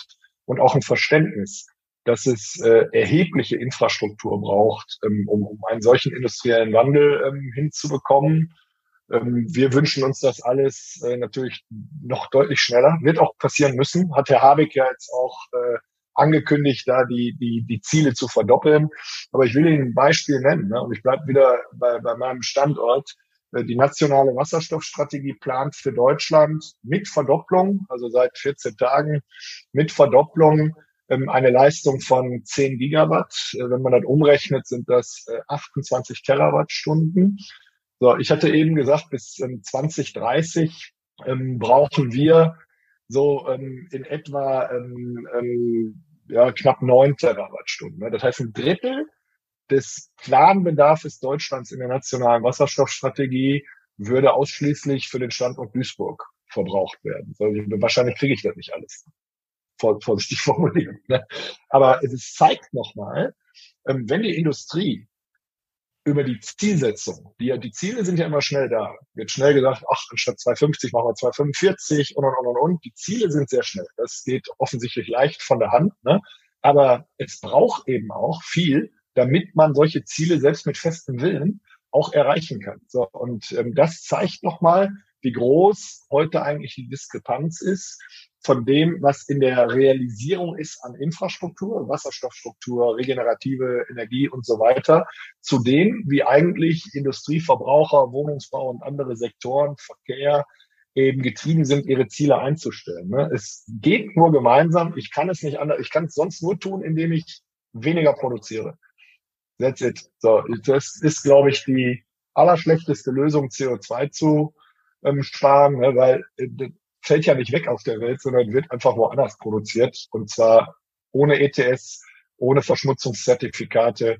und auch ein Verständnis, dass es äh, erhebliche Infrastruktur braucht, ähm, um, um einen solchen industriellen Wandel ähm, hinzubekommen. Ähm, wir wünschen uns das alles äh, natürlich noch deutlich schneller. Wird auch passieren müssen. Hat Herr Habeck ja jetzt auch äh, angekündigt, da die, die, die Ziele zu verdoppeln. Aber ich will Ihnen ein Beispiel nennen. Ne? Und ich bleibe wieder bei, bei meinem Standort. Äh, die nationale Wasserstoffstrategie plant für Deutschland mit Verdopplung, also seit 14 Tagen, mit Verdopplung ähm, eine Leistung von 10 Gigawatt. Äh, wenn man das umrechnet, sind das 28 äh, Terawattstunden. So, ich hatte eben gesagt, bis 2030 ähm, brauchen wir so ähm, in etwa ähm, ähm, ja, knapp neun Terawattstunden. Das heißt, ein Drittel des Planbedarfs Deutschlands in der nationalen Wasserstoffstrategie würde ausschließlich für den Standort Duisburg verbraucht werden. Wahrscheinlich kriege ich das nicht alles. Vorsichtig (laughs) formuliert. Ne? Aber es zeigt nochmal, ähm, wenn die Industrie über die Zielsetzung. Die, die Ziele sind ja immer schnell da. Wird schnell gesagt, ach, anstatt 250 machen wir 245 und, und, und, und, und. Die Ziele sind sehr schnell. Das geht offensichtlich leicht von der Hand. Ne? Aber es braucht eben auch viel, damit man solche Ziele selbst mit festem Willen auch erreichen kann. So, und ähm, das zeigt nochmal, wie groß heute eigentlich die Diskrepanz ist von dem, was in der Realisierung ist an Infrastruktur, Wasserstoffstruktur, regenerative Energie und so weiter, zu dem, wie eigentlich Industrieverbraucher, Wohnungsbau und andere Sektoren, Verkehr, eben getrieben sind, ihre Ziele einzustellen. Ne? Es geht nur gemeinsam. Ich kann es nicht anders. Ich kann es sonst nur tun, indem ich weniger produziere. That's it. So, das ist, glaube ich, die allerschlechteste Lösung, CO2 zu ähm, sparen, ne? weil äh, fällt ja nicht weg auf der Welt, sondern wird einfach woanders produziert. Und zwar ohne ETS, ohne Verschmutzungszertifikate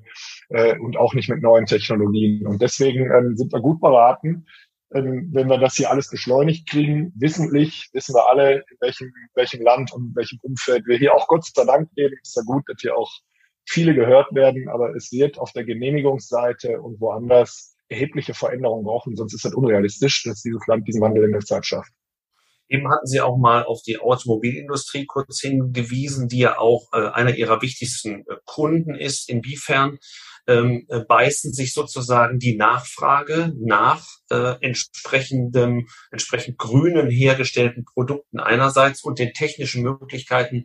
äh, und auch nicht mit neuen Technologien. Und deswegen ähm, sind wir gut beraten, ähm, wenn wir das hier alles beschleunigt kriegen. Wissentlich wissen wir alle, in welchem, welchem Land und in welchem Umfeld wir hier auch Gott sei Dank leben. Ist ja gut, dass hier auch viele gehört werden, aber es wird auf der Genehmigungsseite und woanders erhebliche Veränderungen brauchen, sonst ist es unrealistisch, dass dieses Land diesen Wandel in der Zeit schafft. Eben hatten Sie auch mal auf die Automobilindustrie kurz hingewiesen, die ja auch äh, einer Ihrer wichtigsten äh, Kunden ist. Inwiefern ähm, äh, beißen sich sozusagen die Nachfrage nach äh, entsprechendem, entsprechend grünen hergestellten Produkten einerseits und den technischen Möglichkeiten,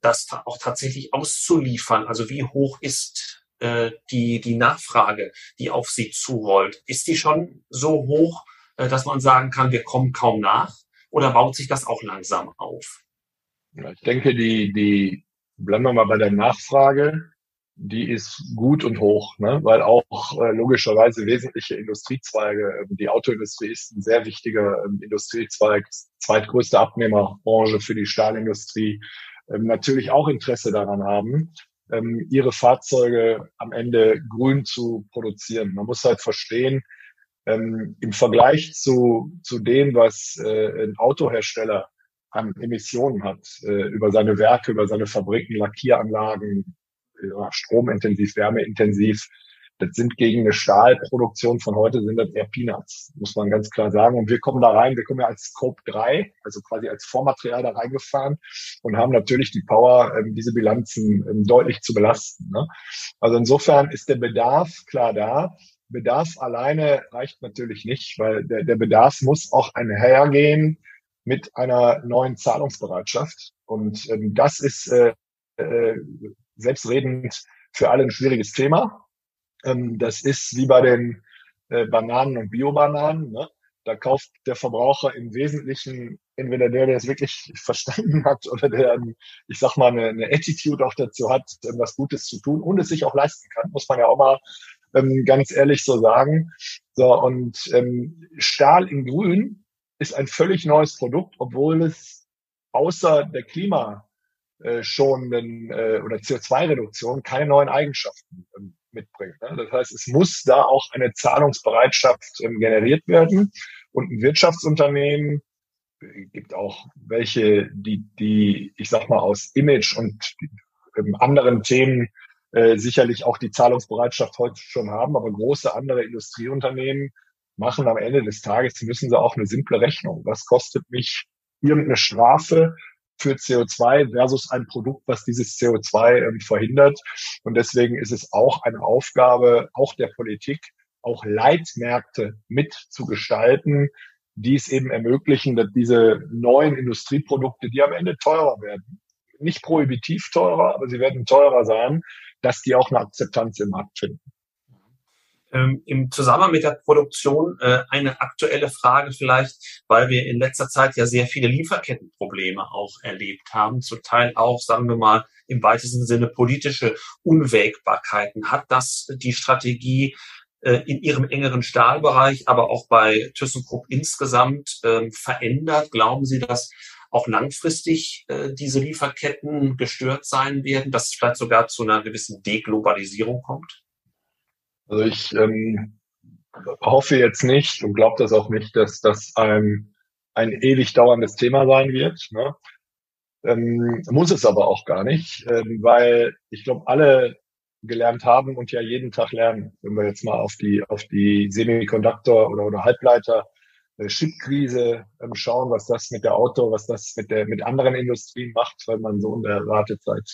das auch tatsächlich auszuliefern. Also wie hoch ist äh, die, die Nachfrage, die auf Sie zurollt? Ist die schon so hoch, äh, dass man sagen kann, wir kommen kaum nach? Oder baut sich das auch langsam auf? Ich denke, die, die, bleiben wir mal bei der Nachfrage, die ist gut und hoch, ne? weil auch äh, logischerweise wesentliche Industriezweige, äh, die Autoindustrie ist ein sehr wichtiger äh, Industriezweig, zweitgrößte Abnehmerbranche für die Stahlindustrie, äh, natürlich auch Interesse daran haben, ähm, ihre Fahrzeuge am Ende grün zu produzieren. Man muss halt verstehen, ähm, im Vergleich zu, zu dem, was äh, ein Autohersteller an Emissionen hat, äh, über seine Werke, über seine Fabriken, Lackieranlagen, ja, stromintensiv, wärmeintensiv, das sind gegen eine Stahlproduktion von heute sind das eher Peanuts, muss man ganz klar sagen. Und wir kommen da rein, wir kommen ja als Scope 3, also quasi als Vormaterial da reingefahren und haben natürlich die Power, ähm, diese Bilanzen ähm, deutlich zu belasten. Ne? Also insofern ist der Bedarf klar da. Bedarf alleine reicht natürlich nicht, weil der, der Bedarf muss auch einhergehen mit einer neuen Zahlungsbereitschaft. Und ähm, das ist äh, äh, selbstredend für alle ein schwieriges Thema. Ähm, das ist wie bei den äh, Bananen und Biobananen. Ne? Da kauft der Verbraucher im Wesentlichen entweder der, der es wirklich (laughs) verstanden hat oder der, ich sag mal, eine, eine Attitude auch dazu hat, was Gutes zu tun und es sich auch leisten kann, muss man ja auch mal ähm, ganz ehrlich so sagen. So, und ähm, Stahl in Grün ist ein völlig neues Produkt, obwohl es außer der Klima äh, schonenden äh, oder CO2-Reduktion keine neuen Eigenschaften ähm, mitbringt. Ne? Das heißt, es muss da auch eine Zahlungsbereitschaft ähm, generiert werden und ein Wirtschaftsunternehmen äh, gibt auch welche, die, die, ich sag mal, aus Image und ähm, anderen Themen äh, sicherlich auch die Zahlungsbereitschaft heute schon haben, aber große andere Industrieunternehmen machen am Ende des Tages, müssen sie auch eine simple Rechnung. Was kostet mich irgendeine Strafe für CO2 versus ein Produkt, was dieses CO2 ähm, verhindert? Und deswegen ist es auch eine Aufgabe, auch der Politik, auch Leitmärkte mitzugestalten, die es eben ermöglichen, dass diese neuen Industrieprodukte, die am Ende teurer werden, nicht prohibitiv teurer, aber sie werden teurer sein, dass die auch eine Akzeptanz im Markt finden. Ähm, Im Zusammenhang mit der Produktion äh, eine aktuelle Frage vielleicht, weil wir in letzter Zeit ja sehr viele Lieferkettenprobleme auch erlebt haben, zum Teil auch, sagen wir mal, im weitesten Sinne politische Unwägbarkeiten. Hat das die Strategie äh, in ihrem engeren Stahlbereich, aber auch bei ThyssenKrupp insgesamt äh, verändert? Glauben Sie, dass auch langfristig äh, diese Lieferketten gestört sein werden, dass es vielleicht sogar zu einer gewissen Deglobalisierung kommt? Also ich ähm, hoffe jetzt nicht und glaube das auch nicht, dass das ein, ein ewig dauerndes Thema sein wird. Ne? Ähm, muss es aber auch gar nicht, ähm, weil ich glaube, alle gelernt haben und ja jeden Tag lernen, wenn wir jetzt mal auf die auf die Semiconductor oder oder Halbleiter äh, Chipkrise ähm, schauen, was das mit der Auto, was das mit der mit anderen Industrien macht, weil man so in der Wartezeit,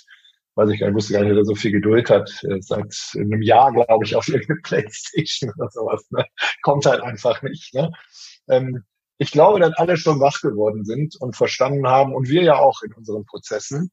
weiß ich gar nicht, wusste gar nicht, dass er so viel Geduld hat, seit einem Jahr, glaube ich, auf irgendeine (laughs) Playstation oder sowas. Ne? Kommt halt einfach nicht. Ne? Ähm, ich glaube, dass alle schon wach geworden sind und verstanden haben, und wir ja auch in unseren Prozessen,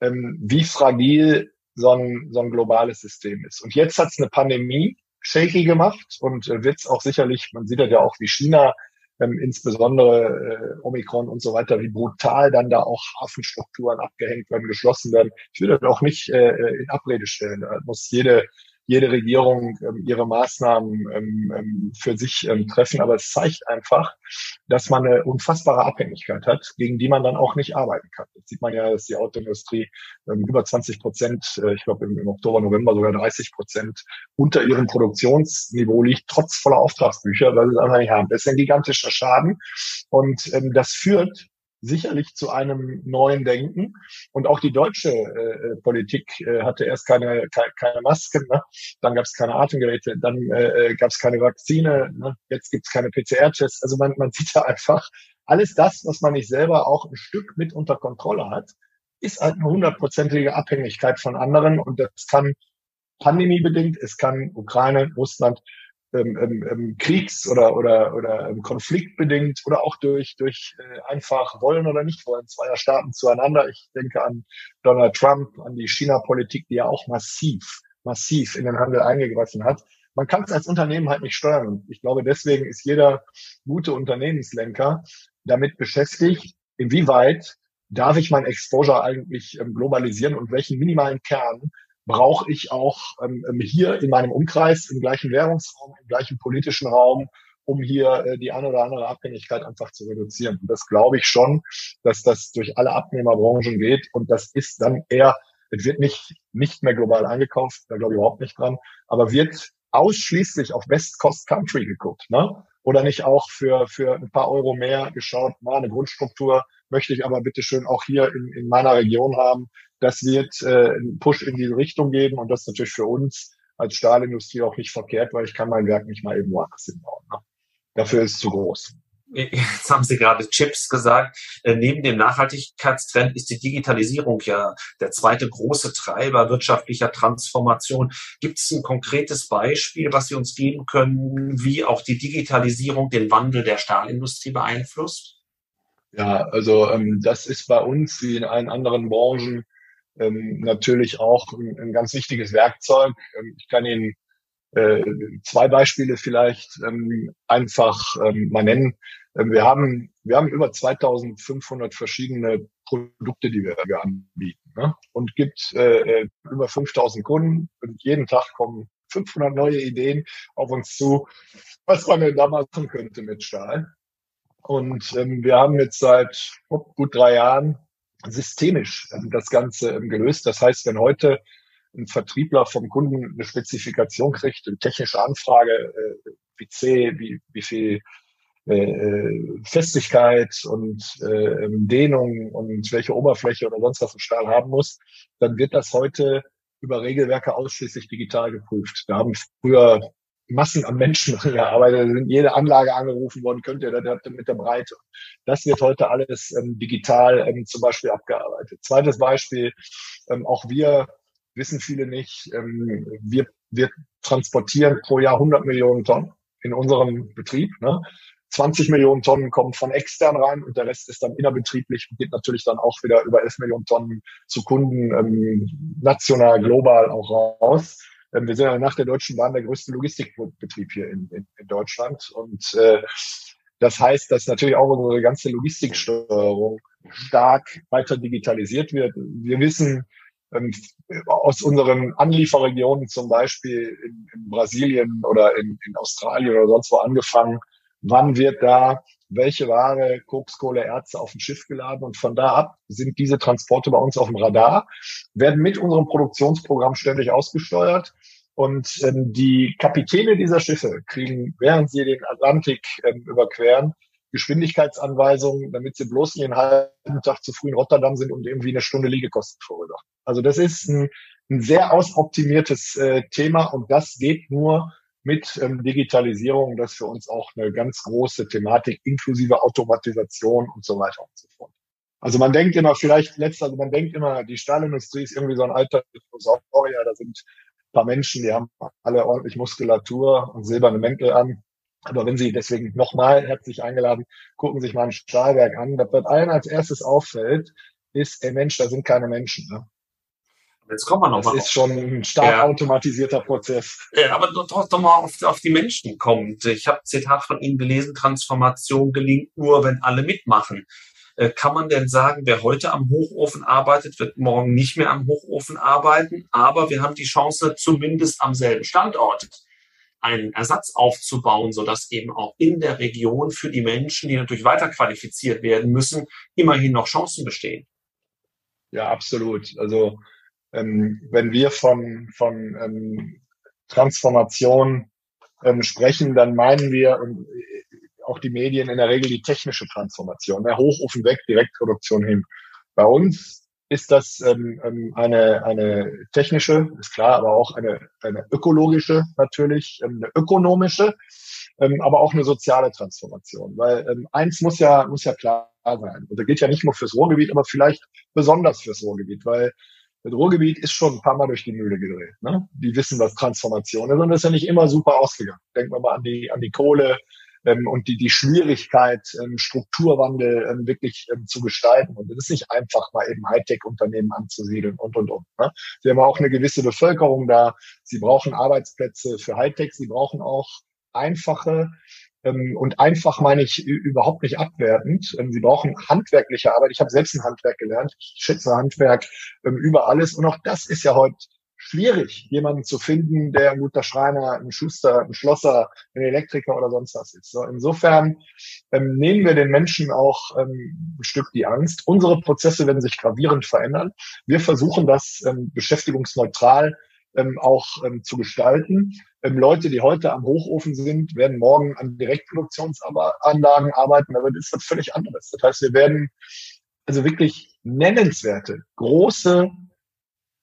ähm, wie fragil so ein, so ein globales System ist. Und jetzt hat es eine Pandemie shaky gemacht und äh, wird es auch sicherlich, man sieht das ja auch, wie China ähm, insbesondere äh, Omikron und so weiter, wie brutal dann da auch Hafenstrukturen abgehängt werden, geschlossen werden. Ich würde das auch nicht äh, in Abrede stellen. Da muss jede jede Regierung ähm, ihre Maßnahmen ähm, ähm, für sich ähm, treffen. Aber es zeigt einfach, dass man eine unfassbare Abhängigkeit hat, gegen die man dann auch nicht arbeiten kann. Jetzt sieht man ja, dass die Autoindustrie ähm, über 20 Prozent, äh, ich glaube im, im, Oktober, November sogar 30 Prozent unter ihrem Produktionsniveau liegt, trotz voller Auftragsbücher, weil sie es einfach nicht haben. Das ist ein gigantischer Schaden. Und ähm, das führt sicherlich zu einem neuen Denken. Und auch die deutsche äh, Politik äh, hatte erst keine, keine, keine Masken, ne? dann gab es keine Atemgeräte, dann äh, äh gab es keine Vakzine, ne? jetzt gibt es keine PCR-Tests. Also man, man (laughs) sieht da einfach, alles das, was man nicht selber auch ein Stück mit unter Kontrolle hat, ist halt eine hundertprozentige Abhängigkeit von anderen. Und das kann pandemiebedingt, es kann Ukraine, Russland, ähm, ähm, ähm, kriegs- oder, oder, oder ähm, konfliktbedingt oder auch durch, durch äh, einfach wollen oder nicht wollen zweier Staaten zueinander. Ich denke an Donald Trump, an die China-Politik, die ja auch massiv, massiv in den Handel eingegriffen hat. Man kann es als Unternehmen halt nicht steuern. Ich glaube, deswegen ist jeder gute Unternehmenslenker damit beschäftigt, inwieweit darf ich mein Exposure eigentlich ähm, globalisieren und welchen minimalen Kern brauche ich auch ähm, ähm, hier in meinem Umkreis, im gleichen Währungsraum, im gleichen politischen Raum, um hier äh, die eine oder andere Abhängigkeit einfach zu reduzieren. Und das glaube ich schon, dass das durch alle Abnehmerbranchen geht. Und das ist dann eher, es wird nicht, nicht mehr global eingekauft, da glaube ich überhaupt nicht dran, aber wird ausschließlich auf Best Cost Country geguckt. Ne? Oder nicht auch für, für ein paar Euro mehr geschaut, mal eine Grundstruktur möchte ich aber bitte schön auch hier in, in meiner Region haben. Das wird äh, einen Push in diese Richtung geben und das ist natürlich für uns als Stahlindustrie auch nicht verkehrt, weil ich kann mein Werk nicht mal irgendwo anders hinbauen. Ne? Dafür ist es zu groß. Jetzt haben Sie gerade Chips gesagt. Äh, neben dem Nachhaltigkeitstrend ist die Digitalisierung ja der zweite große Treiber wirtschaftlicher Transformation. Gibt es ein konkretes Beispiel, was Sie uns geben können, wie auch die Digitalisierung den Wandel der Stahlindustrie beeinflusst? Ja, also ähm, das ist bei uns wie in allen anderen Branchen ähm, natürlich auch ein, ein, ganz wichtiges Werkzeug. Ähm, ich kann Ihnen äh, zwei Beispiele vielleicht ähm, einfach ähm, mal nennen. Ähm, wir haben wir haben über 2.500 verschiedene Produkte, die wir, wir anbieten ne? und gibt äh, äh über 5.000 Kunden und jeden Tag kommen 500 neue Ideen auf uns zu, was man denn da machen könnte mit Stahl. Und ähm, wir haben jetzt seit gut drei Jahren systemisch ähm, das Ganze ähm, gelöst. Das heißt, wenn heute ein Vertriebler vom Kunden eine Spezifikation kriegt, eine technische Anfrage, äh, wie C, wie, wie viel äh, äh, Festigkeit und äh, ähm, Dehnung und welche Oberfläche oder sonst was ein Stahl haben muss, dann wird das heute über Regelwerke ausschließlich digital geprüft. Da haben früher Massen an Menschen (laughs) gearbeitet, sind jede Anlage angerufen worden, könnt ihr das mit der Breite. Das wird heute alles ähm, digital ähm, zum Beispiel abgearbeitet. Zweites Beispiel, ähm, auch wir wissen viele nicht, ähm, wir, wir transportieren pro Jahr 100 Millionen Tonnen in unserem Betrieb. Ne? 20 Millionen Tonnen kommen von extern rein und der Rest ist dann innerbetrieblich und geht natürlich dann auch wieder über 11 Millionen Tonnen zu Kunden ähm, national, global auch raus. Ähm, wir sind ja nach der Deutschen Bahn der größte Logistikbetrieb hier in, in, in Deutschland und äh, das heißt, dass natürlich auch unsere ganze Logistiksteuerung stark weiter digitalisiert wird. Wir wissen, ähm, aus unseren Anlieferregionen, zum Beispiel in, in Brasilien oder in, in, Australien oder sonst wo angefangen, wann wird da welche Ware, Koks, Kohle, Erze auf dem Schiff geladen und von da ab sind diese Transporte bei uns auf dem Radar, werden mit unserem Produktionsprogramm ständig ausgesteuert und ähm, die Kapitäne dieser Schiffe kriegen, während sie den Atlantik ähm, überqueren, Geschwindigkeitsanweisungen, damit sie bloß nicht einen halben Tag zu früh in Rotterdam sind und irgendwie eine Stunde Liegekosten verursachen. Also das ist ein, ein sehr ausoptimiertes äh, Thema und das geht nur mit ähm, Digitalisierung. Das für uns auch eine ganz große Thematik, inklusive Automatisation und so weiter und so fort. Also man denkt immer, vielleicht letzter, also man denkt immer, die Stahlindustrie ist irgendwie so ein alter Dinosaurier, da sind ein paar Menschen, die haben alle ordentlich Muskulatur und silberne Mäntel an. Aber wenn Sie deswegen nochmal herzlich eingeladen, gucken Sie sich mal ein Stahlwerk an. Das, was allen als erstes auffällt, ist, ey Mensch, da sind keine Menschen. Ne? Jetzt kommen wir noch das mal. Das ist schon ein stark ja. automatisierter Prozess. Ja, aber doch, doch mal auf, auf die Menschen kommt. Ich habe Zitat von Ihnen gelesen, Transformation gelingt nur, wenn alle mitmachen. Äh, kann man denn sagen, wer heute am Hochofen arbeitet, wird morgen nicht mehr am Hochofen arbeiten, aber wir haben die Chance, zumindest am selben Standort einen Ersatz aufzubauen, sodass eben auch in der Region für die Menschen, die natürlich weiter qualifiziert werden müssen, immerhin noch Chancen bestehen. Ja, absolut. Also ähm, wenn wir von, von ähm, Transformation ähm, sprechen, dann meinen wir und äh, auch die Medien in der Regel die technische Transformation. Der Hochofen weg, Direktproduktion hin. Bei uns ist das ähm, ähm, eine, eine technische, ist klar, aber auch eine, eine ökologische natürlich, ähm, eine ökonomische, ähm, aber auch eine soziale Transformation. Weil ähm, eins muss ja, muss ja klar sein. Und das gilt ja nicht nur fürs Ruhrgebiet, aber vielleicht besonders fürs Ruhrgebiet, weil das Ruhrgebiet ist schon ein paar Mal durch die Mühle gedreht. Ne? Die wissen, was Transformation ist und das ist ja nicht immer super ausgegangen. Denken wir mal an die, an die Kohle, ähm, und die, die Schwierigkeit, ähm, Strukturwandel ähm, wirklich ähm, zu gestalten. Und es ist nicht einfach, mal eben Hightech-Unternehmen anzusiedeln und, und, und. Ne? Sie haben auch eine gewisse Bevölkerung da. Sie brauchen Arbeitsplätze für Hightech. Sie brauchen auch einfache, und einfach meine ich überhaupt nicht abwertend. Ähm, sie brauchen handwerkliche Arbeit. Ich habe selbst ein Handwerk gelernt. Ich schätze Handwerk ähm, über alles. Und auch das ist ja heute schwierig, jemanden zu finden, der ein guter Schreiner, ein Schuster, ein Schlosser, ein Elektriker oder sonst was ist. So, insofern ähm, nehmen wir den Menschen auch ähm, ein Stück die Angst. Unsere Prozesse werden sich gravierend verändern. Wir versuchen das ähm, beschäftigungsneutral ähm, auch ähm, zu gestalten. Ähm, Leute, die heute am Hochofen sind, werden morgen an Direktproduktionsanlagen arbeiten, aber das ist was völlig anderes. Das heißt, wir werden also wirklich nennenswerte, große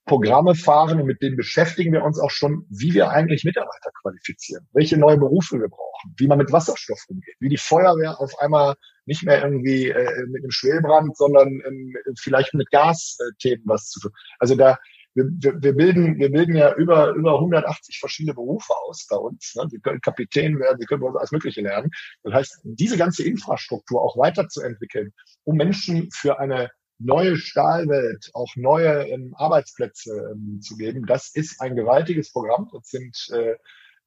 Programme fahren und mit denen beschäftigen wir uns auch schon, wie wir eigentlich Mitarbeiter qualifizieren, welche neue Berufe wir brauchen, wie man mit Wasserstoff umgeht, wie die Feuerwehr auf einmal nicht mehr irgendwie äh, mit einem Schwelbrand, sondern ähm, vielleicht mit Gasthemen was zu tun. Also da wir, wir, wir bilden wir bilden ja über über 180 verschiedene Berufe aus bei uns. Ne? Sie können Kapitän werden, Sie können bei uns alles Mögliche lernen. Das heißt, diese ganze Infrastruktur auch weiterzuentwickeln, um Menschen für eine neue Stahlwelt, auch neue ähm, Arbeitsplätze ähm, zu geben. Das ist ein gewaltiges Programm. Das sind äh,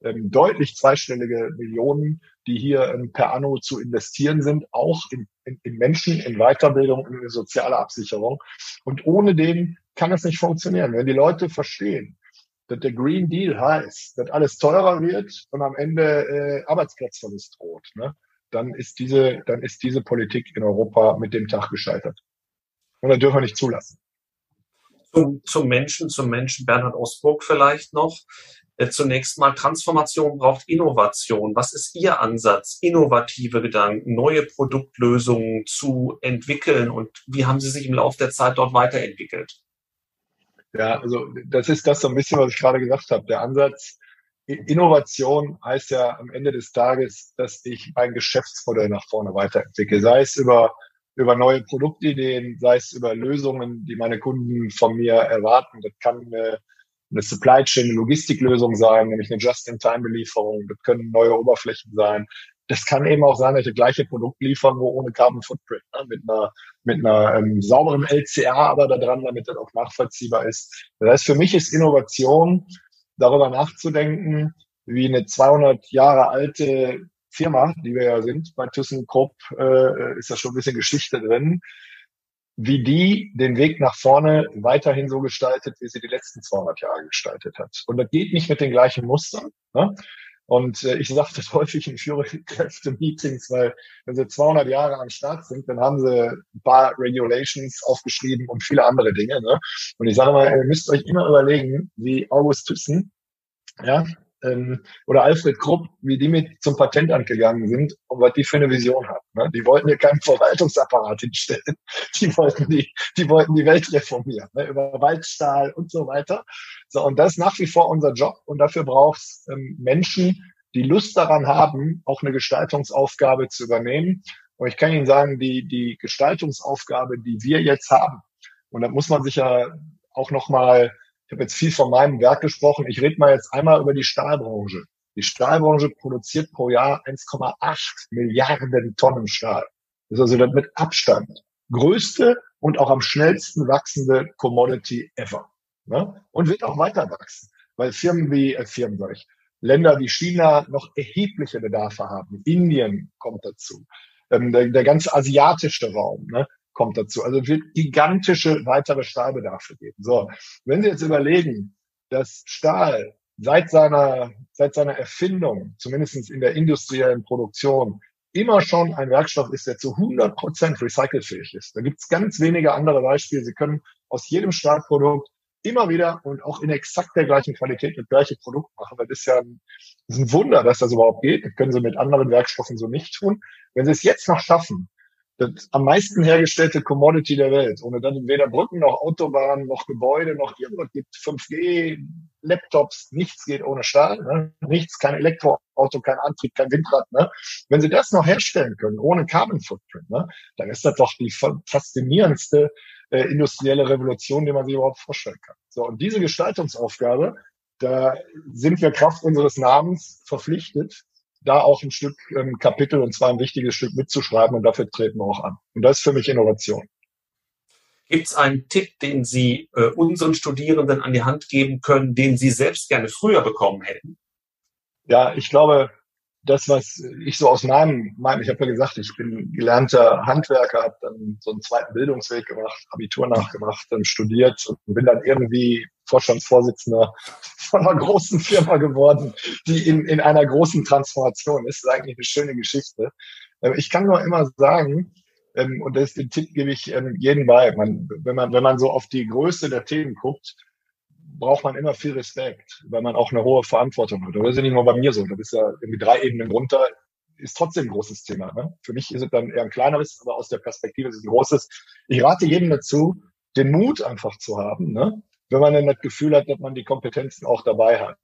ähm, deutlich zweistellige Millionen, die hier ähm, per anno zu investieren sind, auch in, in, in Menschen, in Weiterbildung, in soziale Absicherung. Und ohne den kann es nicht funktionieren. Wenn die Leute verstehen, dass der Green Deal heißt, dass alles teurer wird und am Ende äh, Arbeitsplatzverlust droht, ne? dann ist diese, dann ist diese Politik in Europa mit dem Tag gescheitert. Und das dürfen wir nicht zulassen. Zum, zum Menschen, zum Menschen Bernhard Osburg vielleicht noch. Äh, zunächst mal, Transformation braucht Innovation. Was ist Ihr Ansatz, innovative Gedanken, neue Produktlösungen zu entwickeln und wie haben Sie sich im Laufe der Zeit dort weiterentwickelt? Ja, also das ist das so ein bisschen, was ich gerade gesagt habe. Der Ansatz, Innovation heißt ja am Ende des Tages, dass ich mein Geschäftsmodell nach vorne weiterentwickle. Sei es über, über neue Produktideen, sei es über Lösungen, die meine Kunden von mir erwarten. Das kann eine, eine Supply Chain, eine Logistiklösung sein, nämlich eine Just-in-Time-Belieferung. Das können neue Oberflächen sein das kann eben auch sein, dass ich gleiche Produkt liefern, nur ohne Carbon Footprint, ne? mit einer, mit einer ähm, sauberen LCA aber da dran, damit das auch nachvollziehbar ist. Das heißt, für mich ist Innovation, darüber nachzudenken, wie eine 200 Jahre alte Firma, die wir ja sind, bei ThyssenKrupp äh, ist da schon ein bisschen Geschichte drin, wie die den Weg nach vorne weiterhin so gestaltet, wie sie die letzten 200 Jahre gestaltet hat. Und das geht nicht mit den gleichen Mustern. Ne? Und äh, ich sage das (laughs) häufig in Führungskräfte-Meetings, weil wenn sie 200 Jahre am Start sind, dann haben sie ein paar Regulations aufgeschrieben und viele andere Dinge. Ne? Und ich sage mal, ihr müsst euch immer überlegen, wie August Thyssen, ja, ähm, oder Alfred Krupp, wie die mit zum Patentamt gegangen sind und was die für eine Vision haben. Ne? Die wollten hier keinen Verwaltungsapparat hinstellen. (laughs) Die wollten die, die wollten die Welt reformieren, ne? über Waldstahl und so weiter. So, und das ist nach wie vor unser Job und dafür braucht es ähm, Menschen, die Lust daran haben, auch eine Gestaltungsaufgabe zu übernehmen. Und ich kann Ihnen sagen, die, die Gestaltungsaufgabe, die wir jetzt haben, und da muss man sich ja auch nochmal habe jetzt viel von meinem Werk gesprochen. Ich rede mal jetzt einmal über die Stahlbranche. Die Stahlbranche produziert pro Jahr 1,8 Milliarden Tonnen Stahl. Das ist also das mit Abstand größte und auch am schnellsten wachsende Commodity ever. Ne? Und wird auch weiter wachsen, weil Firmen wie, äh, Firmen sag ich, Länder wie China noch erhebliche Bedarfe haben. Indien kommt dazu. Ähm, der, der ganze asiatische Raum. Ne? Kommt dazu. Also wird gigantische weitere Stahlbedarfe geben. So, wenn Sie jetzt überlegen, dass Stahl seit seiner, seit seiner Erfindung, zumindest in der industriellen Produktion, immer schon ein Werkstoff ist, der zu 100 Prozent recycelfähig ist. Da gibt es ganz wenige andere Beispiele. Sie können aus jedem Stahlprodukt immer wieder und auch in exakt der gleichen Qualität das gleiche Produkt machen. Das ist ja ein, das ist ein Wunder, dass das überhaupt geht. Das können Sie mit anderen Werkstoffen so nicht tun. Wenn Sie es jetzt noch schaffen, das am meisten hergestellte Commodity der Welt, ohne dann weder Brücken noch Autobahnen noch Gebäude noch irgendwas gibt, 5G, Laptops, nichts geht ohne Stahl, ne? nichts, kein Elektroauto, kein Antrieb, kein Windrad. Ne? Wenn sie das noch herstellen können, ohne Carbon Footprint, ne? dann ist das doch die faszinierendste äh, industrielle Revolution, die man sich überhaupt vorstellen kann. So, und diese Gestaltungsaufgabe, da sind wir Kraft unseres Namens verpflichtet, da auch ein Stück ähm, Kapitel und zwar ein wichtiges Stück mitzuschreiben und dafür treten wir auch an. Und das ist für mich Innovation. Gibt es einen Tipp, den Sie äh, unseren Studierenden an die Hand geben können, den Sie selbst gerne früher bekommen hätten? Ja, ich glaube, das, was ich so aus meinem, meinem ich habe ja gesagt, ich bin gelernter Handwerker, habe dann so einen zweiten Bildungsweg gemacht, Abitur nachgemacht, dann studiert und bin dann irgendwie Vorstandsvorsitzender von einer großen Firma geworden, die in, in einer großen Transformation ist. Das ist eigentlich eine schöne Geschichte. Ähm, ich kann nur immer sagen, ähm, und das, den Tipp gebe ich ähm, jedem bei, man, wenn, man, wenn man so auf die Größe der Themen guckt, braucht man immer viel Respekt, weil man auch eine hohe Verantwortung hat. Das ist ja nicht nur bei mir so. Das ist ja irgendwie drei Ebenen runter, ist trotzdem ein großes Thema. Ne? Für mich ist es dann eher ein kleineres, aber aus der Perspektive ist es ein großes. Ich rate jedem dazu, den Mut einfach zu haben, ne? Wenn man dann das Gefühl hat, dass man die Kompetenzen auch dabei hat.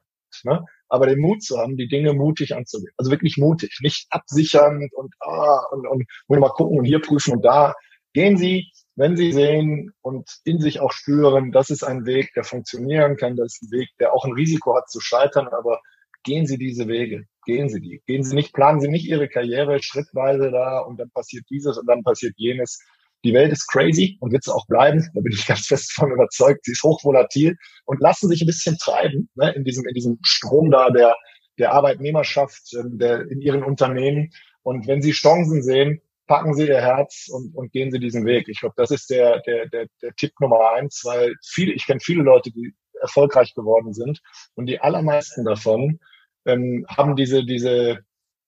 Ne? Aber den Mut zu haben, die Dinge mutig anzugehen. Also wirklich mutig, nicht absichernd und, ah, und, und, und mal gucken und hier prüfen und da. Gehen Sie wenn Sie sehen und in sich auch spüren, das ist ein Weg, der funktionieren kann, das ist ein Weg, der auch ein Risiko hat zu scheitern, aber gehen Sie diese Wege, gehen Sie die. Gehen Sie nicht, planen Sie nicht Ihre Karriere schrittweise da und dann passiert dieses und dann passiert jenes. Die Welt ist crazy und wird es auch bleiben. Da bin ich ganz fest von überzeugt. Sie ist hochvolatil und lassen sich ein bisschen treiben ne, in diesem in diesem Strom da der der Arbeitnehmerschaft ähm, der, in ihren Unternehmen. Und wenn sie Chancen sehen, packen Sie Ihr Herz und, und gehen Sie diesen Weg. Ich glaube, das ist der, der, der, der Tipp Nummer eins, weil viele, ich kenne viele Leute, die erfolgreich geworden sind und die allermeisten davon ähm, haben diese, diese,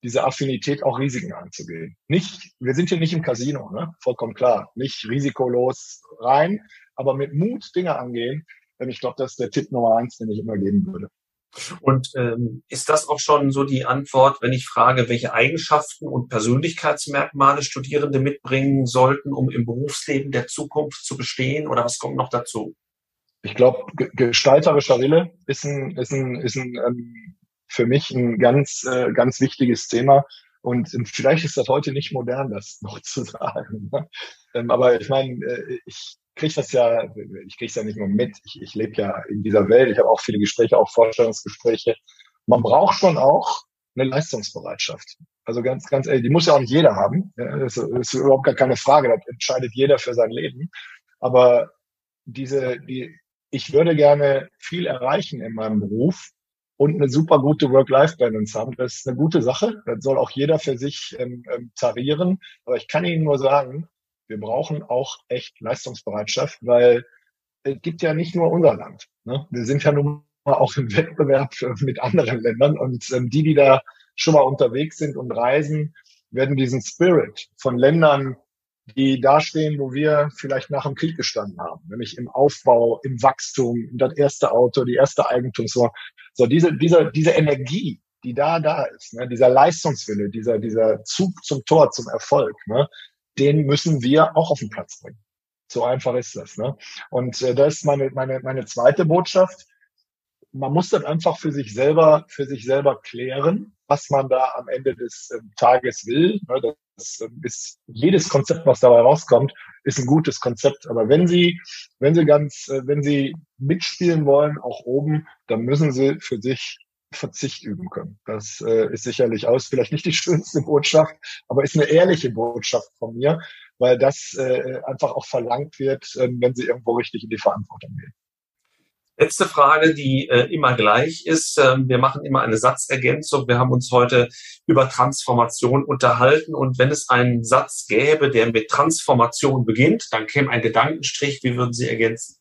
diese Affinität auch Risiken anzugehen. Nicht, wir sind hier nicht im Casino, ne? vollkommen klar, nicht risikolos rein, aber mit Mut Dinge angehen. Denn ich glaube, das ist der Tipp Nummer eins, den ich immer geben würde. Und ähm, ist das auch schon so die Antwort, wenn ich frage, welche Eigenschaften und Persönlichkeitsmerkmale Studierende mitbringen sollten, um im Berufsleben der Zukunft zu bestehen? Oder was kommt noch dazu? Ich glaube, gestalterischer Wille ist ein, ist ein, ist ein ähm, für mich ein ganz, äh, ganz wichtiges Thema. Und ähm, vielleicht ist das heute nicht modern, das (laughs) noch zu sagen. Ne? Ähm, aber ich meine, äh, ich kriege das ja, ich kriege ja nicht nur mit, ich, ich lebe ja in dieser Welt, ich habe auch viele Gespräche, auch Vorstellungsgespräche. Man braucht schon auch eine Leistungsbereitschaft. Also ganz, ganz ehrlich, die muss ja auch nicht jeder haben. Das ist überhaupt gar keine Frage, das entscheidet jeder für sein Leben. Aber diese, die, ich würde gerne viel erreichen in meinem Beruf und eine super gute Work-Life-Balance haben. Das ist eine gute Sache. Das soll auch jeder für sich ähm, ähm, tarieren. Aber ich kann Ihnen nur sagen, wir brauchen auch echt Leistungsbereitschaft, weil es gibt ja nicht nur unser Land. Ne? Wir sind ja nun mal auch im Wettbewerb mit anderen Ländern und ähm, die, die da schon mal unterwegs sind und reisen, werden diesen Spirit von Ländern, die dastehen, wo wir vielleicht nach dem Krieg gestanden haben, nämlich im Aufbau, im Wachstum, das erste Auto, die erste Eigentumswohnung. So diese, diese, diese Energie, die da da ist, ne, dieser Leistungswille, dieser, dieser Zug zum Tor, zum Erfolg, ne, den müssen wir auch auf den Platz bringen. So einfach ist das. Ne? Und äh, das ist meine, meine, meine zweite Botschaft. Man muss das einfach für sich selber, für sich selber klären, was man da am Ende des äh, Tages will. Ne? Das äh, ist jedes Konzept, was dabei rauskommt, ist ein gutes Konzept. Aber wenn Sie, wenn Sie ganz, äh, wenn Sie mitspielen wollen, auch oben, dann müssen Sie für sich Verzicht üben können. Das äh, ist sicherlich aus, vielleicht nicht die (laughs) schönste Botschaft, aber ist eine ehrliche Botschaft von mir, weil das äh, einfach auch verlangt wird, äh, wenn sie irgendwo richtig in die Verantwortung gehen. Letzte Frage, die äh, immer gleich ist. Ähm, wir machen immer eine Satzergänzung. Wir haben uns heute über Transformation unterhalten. Und wenn es einen Satz gäbe, der mit Transformation beginnt, dann käme ein Gedankenstrich. Wie würden Sie ergänzen?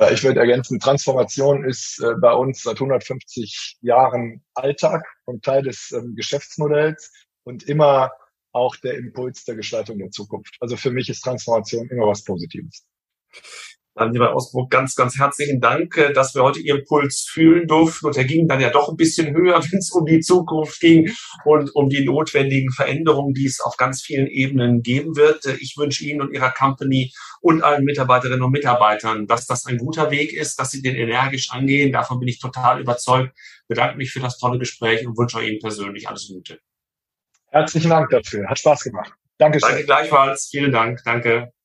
Ja, ich würde ergänzen, Transformation ist äh, bei uns seit 150 Jahren Alltag und Teil des ähm, Geschäftsmodells und immer auch der Impuls der Gestaltung der Zukunft. Also für mich ist Transformation immer was Positives. Dann, lieber Ausbruch, ganz, ganz herzlichen Dank, äh, dass wir heute Ihren Puls fühlen durften. Und er ging dann ja doch ein bisschen höher, (laughs) wenn es um die Zukunft ging und um die notwendigen Veränderungen, die es auf ganz vielen Ebenen geben wird. Äh, ich wünsche Ihnen und Ihrer Company und allen Mitarbeiterinnen und Mitarbeitern, dass das ein guter Weg ist, dass Sie den energisch angehen. Davon bin ich total überzeugt. Bedanke mich für das tolle Gespräch und wünsche Ihnen persönlich alles Gute. Herzlichen Dank dafür. Hat Spaß gemacht. Dankeschön. Danke gleichfalls. Vielen Dank. Danke.